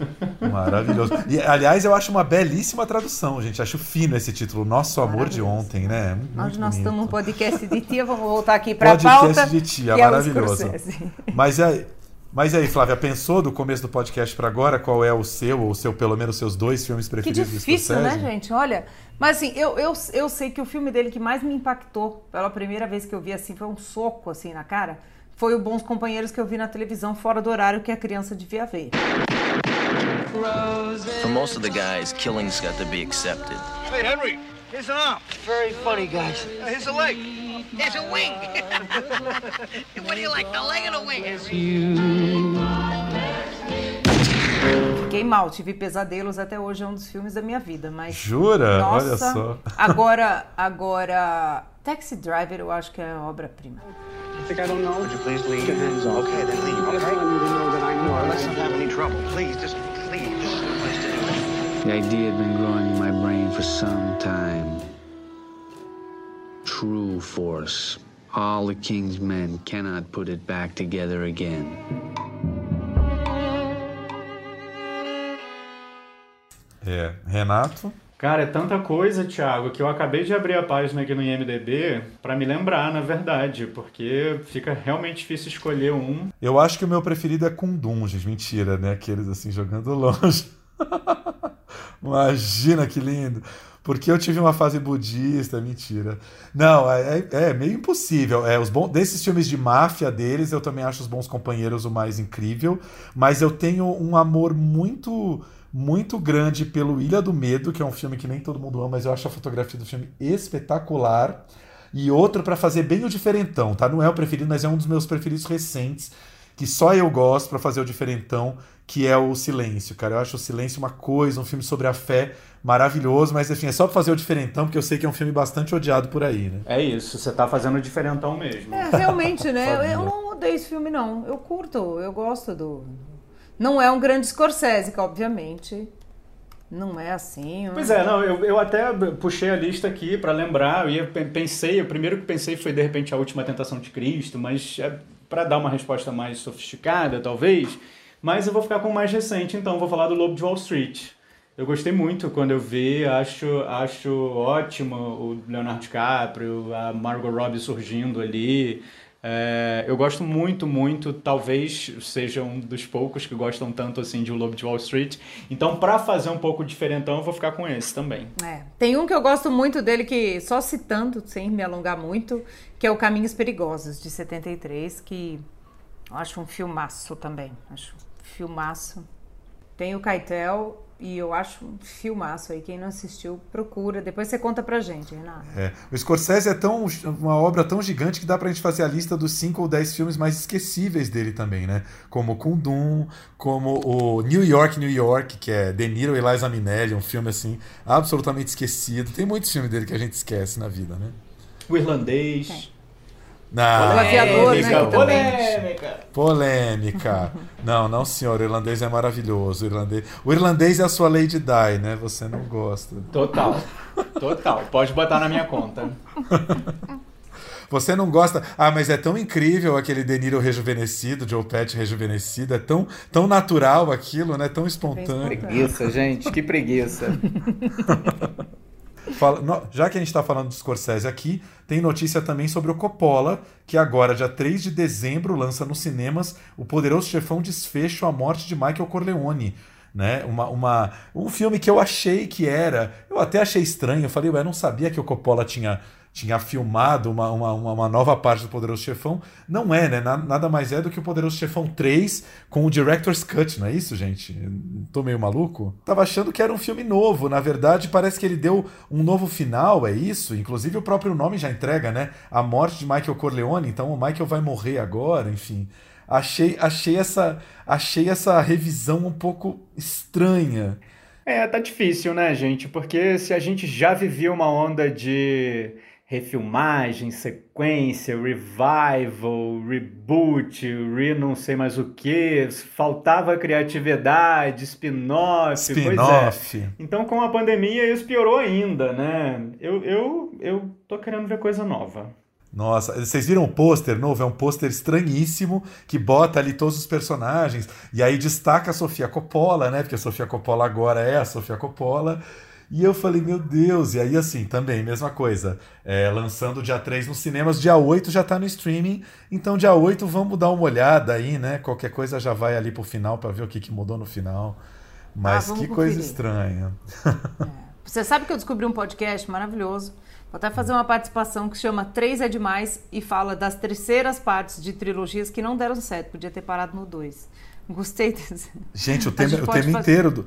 Maravilhoso. E, aliás, eu acho uma belíssima tradução, gente. Acho fino esse título, Nosso Amor de Ontem, né? Muito nós nós estamos num podcast de tia, vamos voltar aqui para a pauta. Podcast de tia, é maravilhoso. É mas aí, mas aí, Flávia, pensou do começo do podcast para agora qual é o seu, ou seu, pelo menos seus dois filmes preferidos? Que difícil, né, gente? Olha, mas assim, eu, eu, eu sei que o filme dele que mais me impactou, pela primeira vez que eu vi assim, foi um soco assim na cara foi o Bons Companheiros que eu vi na televisão fora do horário que a criança devia ver. For most of the guys, killing's got to be accepted. Hey, Henry, here's an arm. Very funny, guys. Uh, here's a leg. Here's a wing. what do you like, the leg or the wing? Fiquei mal, tive pesadelos até hoje, é um dos filmes da minha vida, mas... Jura? Nossa, Olha só. Agora, agora, Taxi Driver eu acho que é obra-prima. think I don't know? Would you please leave? Your hands off. Okay, then leave, okay? I just want you to know that I know. let's not have any trouble. Please, just leave. This is the place to do it. The idea had been growing in my brain for some time. True force. All the king's men cannot put it back together again. É, Renato? Cara, é tanta coisa, Thiago, que eu acabei de abrir a página aqui no IMDB para me lembrar, na verdade, porque fica realmente difícil escolher um. Eu acho que o meu preferido é Kundum, gente. Mentira, né? Aqueles assim jogando longe. Imagina que lindo. Porque eu tive uma fase budista, mentira. Não, é, é, é meio impossível. É, os bons, desses filmes de máfia deles, eu também acho os bons companheiros o mais incrível. Mas eu tenho um amor muito muito grande pelo Ilha do Medo, que é um filme que nem todo mundo ama, mas eu acho a fotografia do filme espetacular. E outro para fazer bem o diferentão, tá? Não é o preferido, mas é um dos meus preferidos recentes, que só eu gosto para fazer o diferentão, que é o Silêncio, cara. Eu acho o Silêncio uma coisa, um filme sobre a fé maravilhoso, mas enfim, é só pra fazer o diferentão, porque eu sei que é um filme bastante odiado por aí, né? É isso, você tá fazendo o diferentão mesmo. É, realmente, né? eu não odeio esse filme, não. Eu curto, eu gosto do, não é um grande Scorsese, que obviamente não é assim. Pois é, não, eu, eu até puxei a lista aqui para lembrar, e pensei, o primeiro que pensei foi de repente a última tentação de Cristo, mas é para dar uma resposta mais sofisticada, talvez. Mas eu vou ficar com o mais recente, então vou falar do Lobo de Wall Street. Eu gostei muito quando eu vi, acho, acho ótimo o Leonardo DiCaprio, a Margot Robbie surgindo ali. É, eu gosto muito, muito, talvez seja um dos poucos que gostam tanto assim de O Lobo de Wall Street. Então, para fazer um pouco diferentão, eu vou ficar com esse também. É. Tem um que eu gosto muito dele, que só citando, sem me alongar muito, que é o Caminhos Perigosos, de 73, que eu acho um filmaço também. Acho um filmaço. Tem o Keitel e eu acho um filmaço aí. Quem não assistiu, procura. Depois você conta pra gente, Renato. É. O Scorsese é tão, uma obra tão gigante que dá pra gente fazer a lista dos 5 ou 10 filmes mais esquecíveis dele também, né? Como Kundum, como o New York, New York, que é De Niro e Liza Minnelli, um filme assim, absolutamente esquecido. Tem muitos filmes dele que a gente esquece na vida, né? O Irlandês. É. Não. Aviador, né? Polêmica. Polêmica. não, não, senhor. O irlandês é maravilhoso. O irlandês, o irlandês é a sua Lady Di, né? Você não gosta. Total. Total. Pode botar na minha conta. Você não gosta. Ah, mas é tão incrível aquele De Niro rejuvenescido, Joe Pesci rejuvenescido. É tão, tão natural aquilo, né? Tão espontâneo. Que preguiça, gente. Que preguiça. Fala, no, já que a gente está falando de Scorsese aqui, tem notícia também sobre o Coppola, que agora, dia 3 de dezembro, lança nos cinemas o poderoso chefão Desfecho A Morte de Michael Corleone. Né? Uma, uma, um filme que eu achei que era. Eu até achei estranho. Eu falei, eu não sabia que o Coppola tinha tinha filmado uma, uma, uma, nova parte do Poderoso Chefão. Não é, né? Nada mais é do que o Poderoso Chefão 3 com o Director's Cut, não é isso, gente? Tô meio maluco? Tava achando que era um filme novo. Na verdade, parece que ele deu um novo final, é isso? Inclusive o próprio nome já entrega, né? A morte de Michael Corleone. Então o Michael vai morrer agora, enfim. Achei, achei, essa, achei essa revisão um pouco estranha. É, tá difícil, né, gente? Porque se a gente já vivia uma onda de refilmagem, sequência, revival, reboot, re não sei mais o que, faltava criatividade, spin-off, spin-off. É. Então com a pandemia isso piorou ainda, né? Eu, eu, eu tô querendo ver coisa nova. Nossa, vocês viram o pôster novo? É um pôster estranhíssimo que bota ali todos os personagens e aí destaca a Sofia Coppola, né? Porque a Sofia Coppola agora é a Sofia Coppola. E eu falei, meu Deus, e aí assim, também, mesma coisa. É, lançando dia 3 nos cinemas, dia 8 já tá no streaming. Então, dia 8, vamos dar uma olhada aí, né? Qualquer coisa já vai ali pro final para ver o que, que mudou no final. Mas ah, que conferir. coisa estranha. É. Você sabe que eu descobri um podcast maravilhoso. Vou até fazer uma participação que chama Três é Demais e fala das terceiras partes de trilogias que não deram certo. Podia ter parado no 2. Gostei desse. Gente, o tema, o tema fazer... inteiro do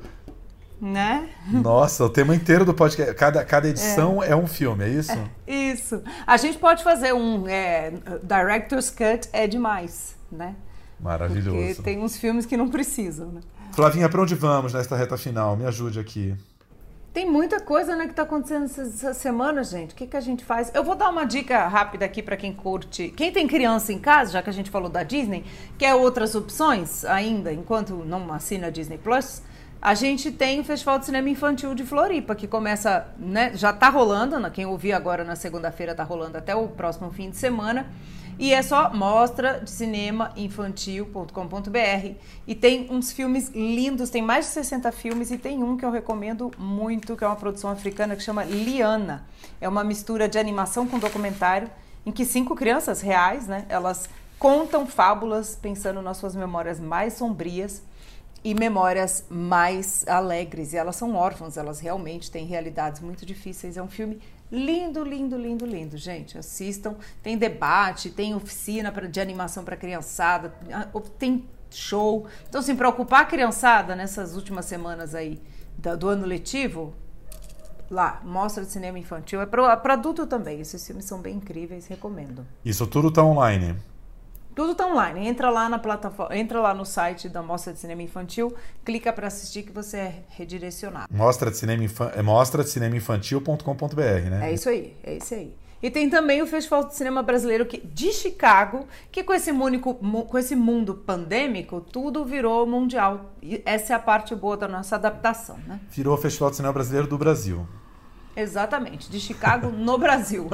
né? Nossa, o tema inteiro do podcast. Cada, cada edição é. é um filme, é isso? É, isso. A gente pode fazer um é, Director's Cut é demais, né? Maravilhoso. Porque tem uns filmes que não precisam, né? Flavinha, para onde vamos nesta reta final? Me ajude aqui. Tem muita coisa né, que está acontecendo essa semana, gente. O que, que a gente faz? Eu vou dar uma dica rápida aqui para quem curte. Quem tem criança em casa, já que a gente falou da Disney, quer outras opções ainda, enquanto não assina a Disney Plus a gente tem o Festival de Cinema Infantil de Floripa, que começa, né, já está rolando, quem ouvir agora na segunda-feira está rolando até o próximo fim de semana. E é só mostra de cinema infantil.com.br e tem uns filmes lindos, tem mais de 60 filmes e tem um que eu recomendo muito, que é uma produção africana que chama Liana. É uma mistura de animação com documentário em que cinco crianças reais, né, elas contam fábulas pensando nas suas memórias mais sombrias e memórias mais alegres. E elas são órfãs, elas realmente têm realidades muito difíceis. É um filme lindo, lindo, lindo, lindo. Gente, assistam. Tem debate, tem oficina pra, de animação para criançada, tem show. Então, se assim, preocupar a criançada nessas últimas semanas aí do, do ano letivo, lá, mostra de cinema infantil. É para adulto também. Esses filmes são bem incríveis, recomendo. Isso tudo tá online. Tudo tá online. Entra lá na plataforma, entra lá no site da Mostra de Cinema Infantil, clica para assistir que você é redirecionado. Mostra de cinema, é mostra de cinema infantil.com.br, né? É isso aí, é isso aí. E tem também o Festival de Cinema Brasileiro que, de Chicago, que com esse, com esse mundo pandêmico, tudo virou mundial. E essa é a parte boa da nossa adaptação, né? Virou o Festival de Cinema Brasileiro do Brasil. Exatamente, de Chicago no Brasil.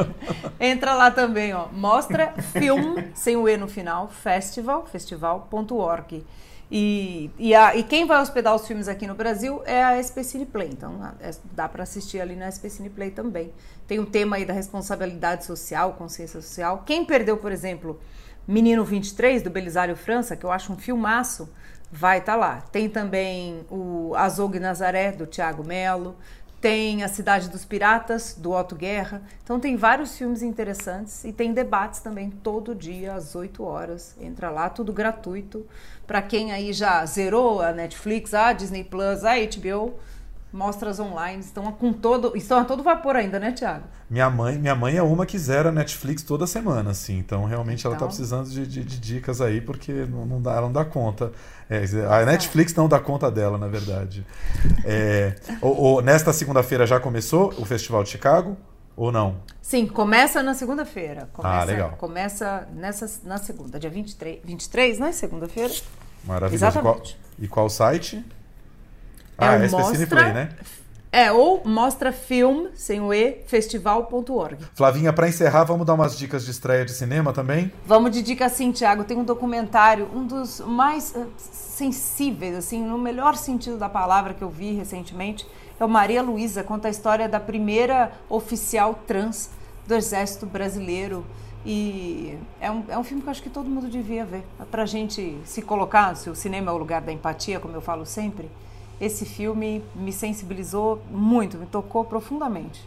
Entra lá também, ó. Mostra Film, sem o E no final, festival, festival.org. E, e, e quem vai hospedar os filmes aqui no Brasil é a SP Play. Então é, dá para assistir ali na SP Play também. Tem o tema aí da responsabilidade social, consciência social. Quem perdeu, por exemplo, Menino 23, do Belisário França, que eu acho um filmaço, vai estar tá lá. Tem também o Azog Nazaré, do Tiago Melo. Tem A Cidade dos Piratas, do Otto Guerra. Então tem vários filmes interessantes e tem debates também todo dia às 8 horas. Entra lá, tudo gratuito. Para quem aí já zerou a Netflix, a Disney Plus, a HBO, mostras online estão com todo estão a todo vapor ainda, né, Tiago? Minha mãe, minha mãe é uma que zera Netflix toda semana, assim. Então realmente então... ela está precisando de, de, de, dicas aí porque não, não, dá, ela não dá conta. É, a Netflix não dá conta dela, na verdade. É, o, o, nesta segunda-feira já começou o Festival de Chicago? Ou não? Sim, começa na segunda-feira. Ah, legal. Começa nessa, na segunda, dia 23, 23 né? Segunda-feira. Maravilhoso. Exatamente. E qual, e qual site? É ah, é mostra, Play, né? É, ou mostra film, sem o E, festival.org. Flavinha, para encerrar, vamos dar umas dicas de estreia de cinema também? Vamos de dica sim, Tiago. Tem um documentário, um dos mais uh, sensíveis, assim, no melhor sentido da palavra que eu vi recentemente. É o Maria Luísa, conta a história da primeira oficial trans do Exército Brasileiro. E é um, é um filme que eu acho que todo mundo devia ver. Pra gente se colocar, se o cinema é o lugar da empatia, como eu falo sempre esse filme me sensibilizou muito, me tocou profundamente.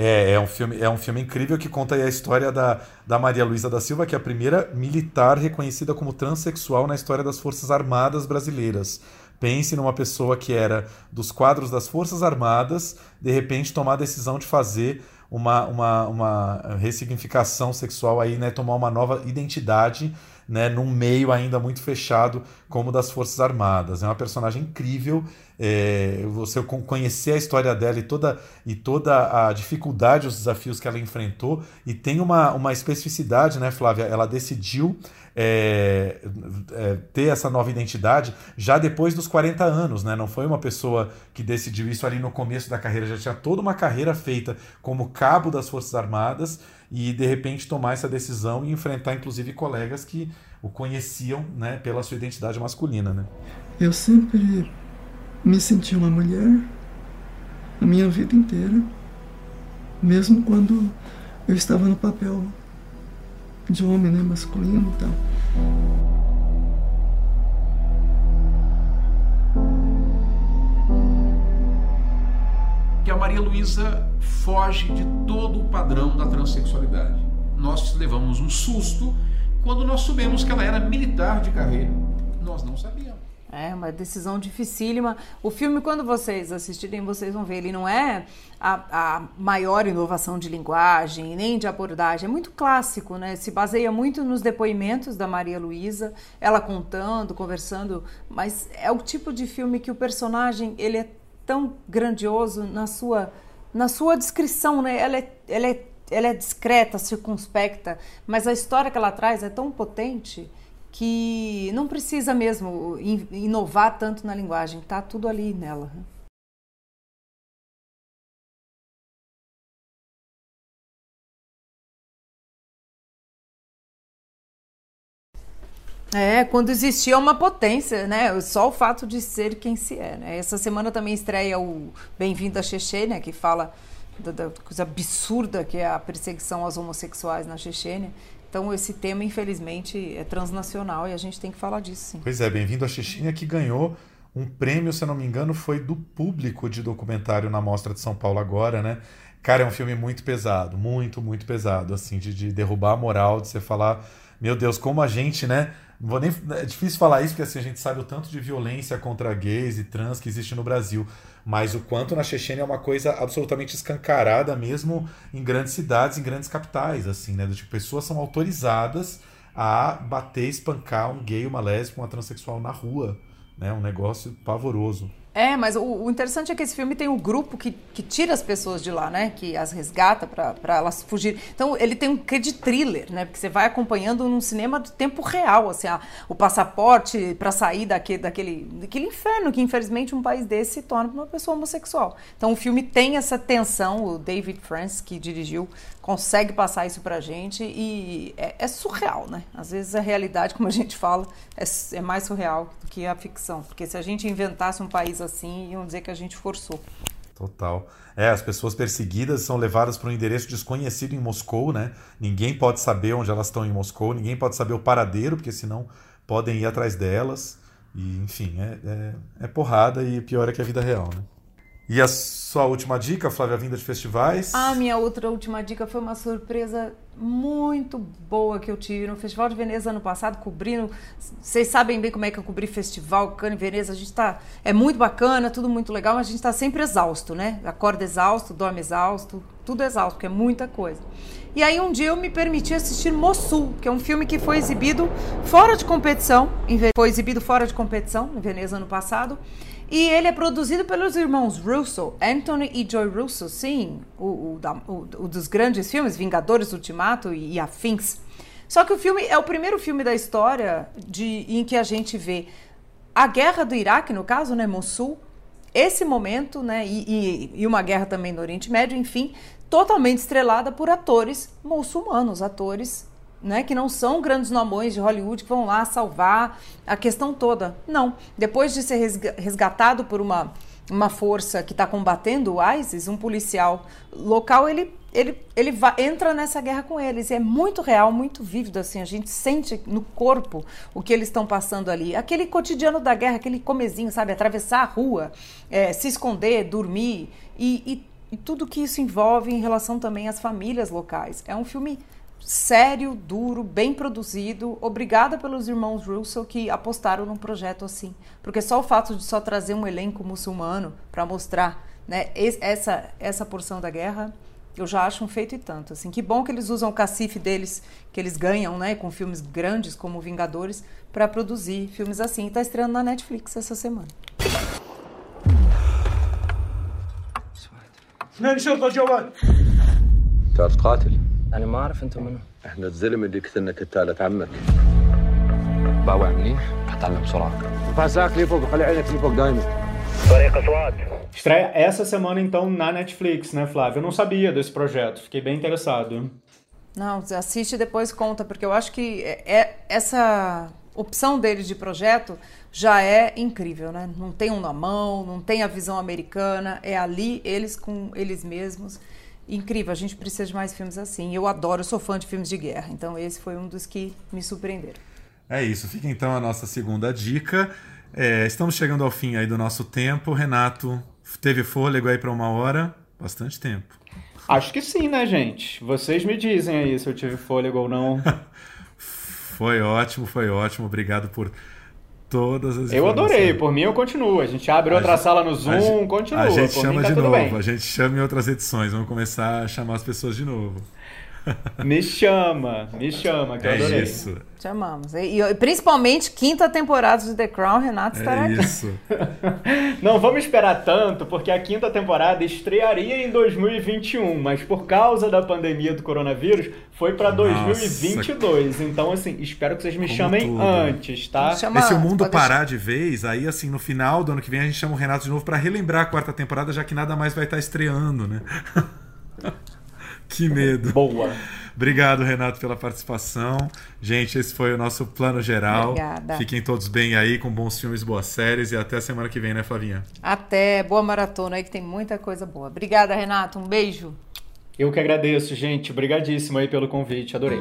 É, é um filme, é um filme incrível que conta a história da, da Maria Luísa da Silva, que é a primeira militar reconhecida como transexual na história das Forças Armadas brasileiras. Pense numa pessoa que era dos quadros das Forças Armadas, de repente tomar a decisão de fazer uma, uma, uma ressignificação sexual aí, né, tomar uma nova identidade né, num meio ainda muito fechado como das Forças Armadas. É uma personagem incrível. É, você conhecer a história dela e toda, e toda a dificuldade, os desafios que ela enfrentou. E tem uma, uma especificidade, né, Flávia? Ela decidiu é, é, ter essa nova identidade já depois dos 40 anos, né? Não foi uma pessoa que decidiu isso ali no começo da carreira, já tinha toda uma carreira feita como cabo das Forças Armadas e de repente tomar essa decisão e enfrentar inclusive colegas que o conheciam, né, pela sua identidade masculina, né? Eu sempre me senti uma mulher a minha vida inteira, mesmo quando eu estava no papel de homem, né, masculino e tal. Que a Maria Luísa foge de todo o padrão da transexualidade. Nós levamos um susto quando nós soubemos que ela era militar de carreira. Nós não sabíamos. É uma decisão dificílima. O filme, quando vocês assistirem, vocês vão ver, ele não é a, a, maior inovação de linguagem, nem de abordagem. É muito clássico, né? Se baseia muito nos depoimentos da Maria Luísa, ela contando, conversando, mas é o tipo de filme que o personagem ele é tão grandioso na sua, na sua descrição, né? Ela é, ela é, ela é discreta, circunspecta, mas a história que ela traz é tão potente que não precisa mesmo inovar tanto na linguagem, tá tudo ali nela. É, quando existia uma potência, né? Só o fato de ser quem se é, né? Essa semana também estreia o Bem-vindo a Chechênia, que fala da, da, coisa absurda que é a perseguição aos homossexuais na Chechênia. Então, esse tema, infelizmente, é transnacional e a gente tem que falar disso, sim. Pois é, bem-vindo à Chechênia, que ganhou um prêmio, se eu não me engano, foi do público de documentário na Mostra de São Paulo agora, né? Cara, é um filme muito pesado, muito, muito pesado, assim, de, de derrubar a moral, de você falar, meu Deus, como a gente, né? Não vou nem, é difícil falar isso, porque assim, a gente sabe o tanto de violência contra gays e trans que existe no Brasil mas o quanto na Chechênia é uma coisa absolutamente escancarada mesmo em grandes cidades, em grandes capitais, assim, né? Tipo, pessoas são autorizadas a bater, espancar um gay, uma lésbica, uma transexual na rua, né? Um negócio pavoroso. É, mas o, o, interessante é que esse filme tem um grupo que, que tira as pessoas de lá, né? Que as resgata para elas fugir. Então ele tem um quê de thriller, né? Porque você vai acompanhando num cinema de tempo real, assim, a, o passaporte para sair daquele, daquele, daquele inferno que infelizmente um país desse se torna uma pessoa homossexual. Então o filme tem essa tensão, o David Francis que dirigiu consegue passar isso pra gente e é, é, surreal, né? Às vezes a realidade, como a gente fala, é, é, mais surreal do que a ficção. Porque se a gente inventasse um país assim, iam dizer que a gente forçou. Total. É, as pessoas perseguidas são levadas para um endereço desconhecido em Moscou, né? Ninguém pode saber onde elas estão em Moscou, ninguém pode saber o paradeiro, porque senão podem ir atrás delas. E, enfim, é, é, é porrada e pior é que a vida real, né? E a sua última dica, Flávia, vinda de festivais? A minha outra última dica foi uma surpresa muito boa que eu tive no Festival de Veneza ano passado, cobrindo. Vocês sabem bem como é que eu cobri festival, Cannes Veneza. A gente tá. É muito bacana, tudo muito legal, mas a gente está sempre exausto, né? Acorda exausto, dorme exausto, tudo exausto, porque é muita coisa. E aí um dia eu me permiti assistir Mossul, que é um filme que foi exibido fora de competição, foi exibido fora de competição em Veneza ano passado. E ele é produzido pelos irmãos Russo, Anthony e Joy Russo, sim, o, o, o, o dos grandes filmes, Vingadores Ultimato e, e, afins. Só que o filme é o primeiro filme da história de, em que a gente vê a guerra do Iraque, no caso, né, Mossul, esse momento, né, e, e, e uma guerra também no Oriente Médio, enfim, totalmente estrelada por atores muçulmanos, atores né, que não são grandes nomões de Hollywood que vão lá salvar a questão toda. Não. Depois de ser resgatado por uma, uma força que está combatendo o ISIS, um policial local, ele, ele, ele vai, entra nessa guerra com eles. E é muito real, muito vívido. Assim, a gente sente no corpo o que eles estão passando ali. Aquele cotidiano da guerra, aquele comezinho, sabe? Atravessar a rua, é, se esconder, dormir e, e, e tudo que isso envolve em relação também às famílias locais. É um filme sério, duro, bem produzido. Obrigada pelos irmãos Russell que apostaram num projeto assim, porque só o fato de só trazer um elenco muçulmano para mostrar, né, essa essa porção da guerra eu já acho um feito e tanto. Assim, que bom que eles usam o cacife deles, que eles ganham, né, com filmes grandes como Vingadores, para produzir filmes assim. Está estreando na Netflix essa semana. اثنين شرطة جوال تعرف قاتل؟ أنا ما أعرف أنتم منو احنا الزلمه اللي قتلنا كتالة عمك باوع منيح هتعلم بسرعة فاساك لي فوق خلي عينك لي فوق دايما طريقة سواد Estreia essa semana, então, na Netflix, né, Flávio? Eu não sabia desse projeto, fiquei bem interessado. Não, assiste e depois conta, porque eu acho que é, é, essa opção deles de projeto já é incrível, né? Não tem um na mão, não tem a visão americana, é ali eles com eles mesmos. Incrível, a gente precisa de mais filmes assim. Eu adoro, eu sou fã de filmes de guerra, então esse foi um dos que me surpreenderam. É isso, fica então a nossa segunda dica. É, estamos chegando ao fim aí do nosso tempo. Renato, teve fôlego aí para uma hora? Bastante tempo. Acho que sim, né, gente? Vocês me dizem aí se eu tive fôlego ou não. Foi ótimo, foi ótimo. Obrigado por todas as Eu adorei, por mim eu continuo. A gente abre outra gente- sala no a Zoom, gente- continua. A gente por chama mim tá de novo, bem. a gente chama em outras edições. Vamos começar a chamar as pessoas de novo. Me chama, me chama, que eu É adorei. isso. Chamamos. E, e principalmente quinta temporada de The Crown, Renato estará É aqui. isso. Não vamos esperar tanto, porque a quinta temporada estrearia em 2021, mas por causa da pandemia do coronavírus, foi pra 2022. Então, assim, espero que vocês me Como chamem tudo. antes, tá? Chama E se o antes, mundo pode parar de vez, aí assim, no final do ano que vem a gente chama o Renato de novo para relembrar a quarta temporada, já que nada mais vai estar estreando, né? que medo. Boa. Obrigado, Renato, pela participação. Gente, esse foi o nosso plano geral. Obrigada. Fiquem todos bem aí, com bons filmes, boas séries e até a semana que vem, né, Flavinha? Até, boa maratona aí que tem muita coisa boa. Obrigada, Renato. Um beijo. Eu que agradeço, gente. Obrigadíssimo aí pelo convite, adorei.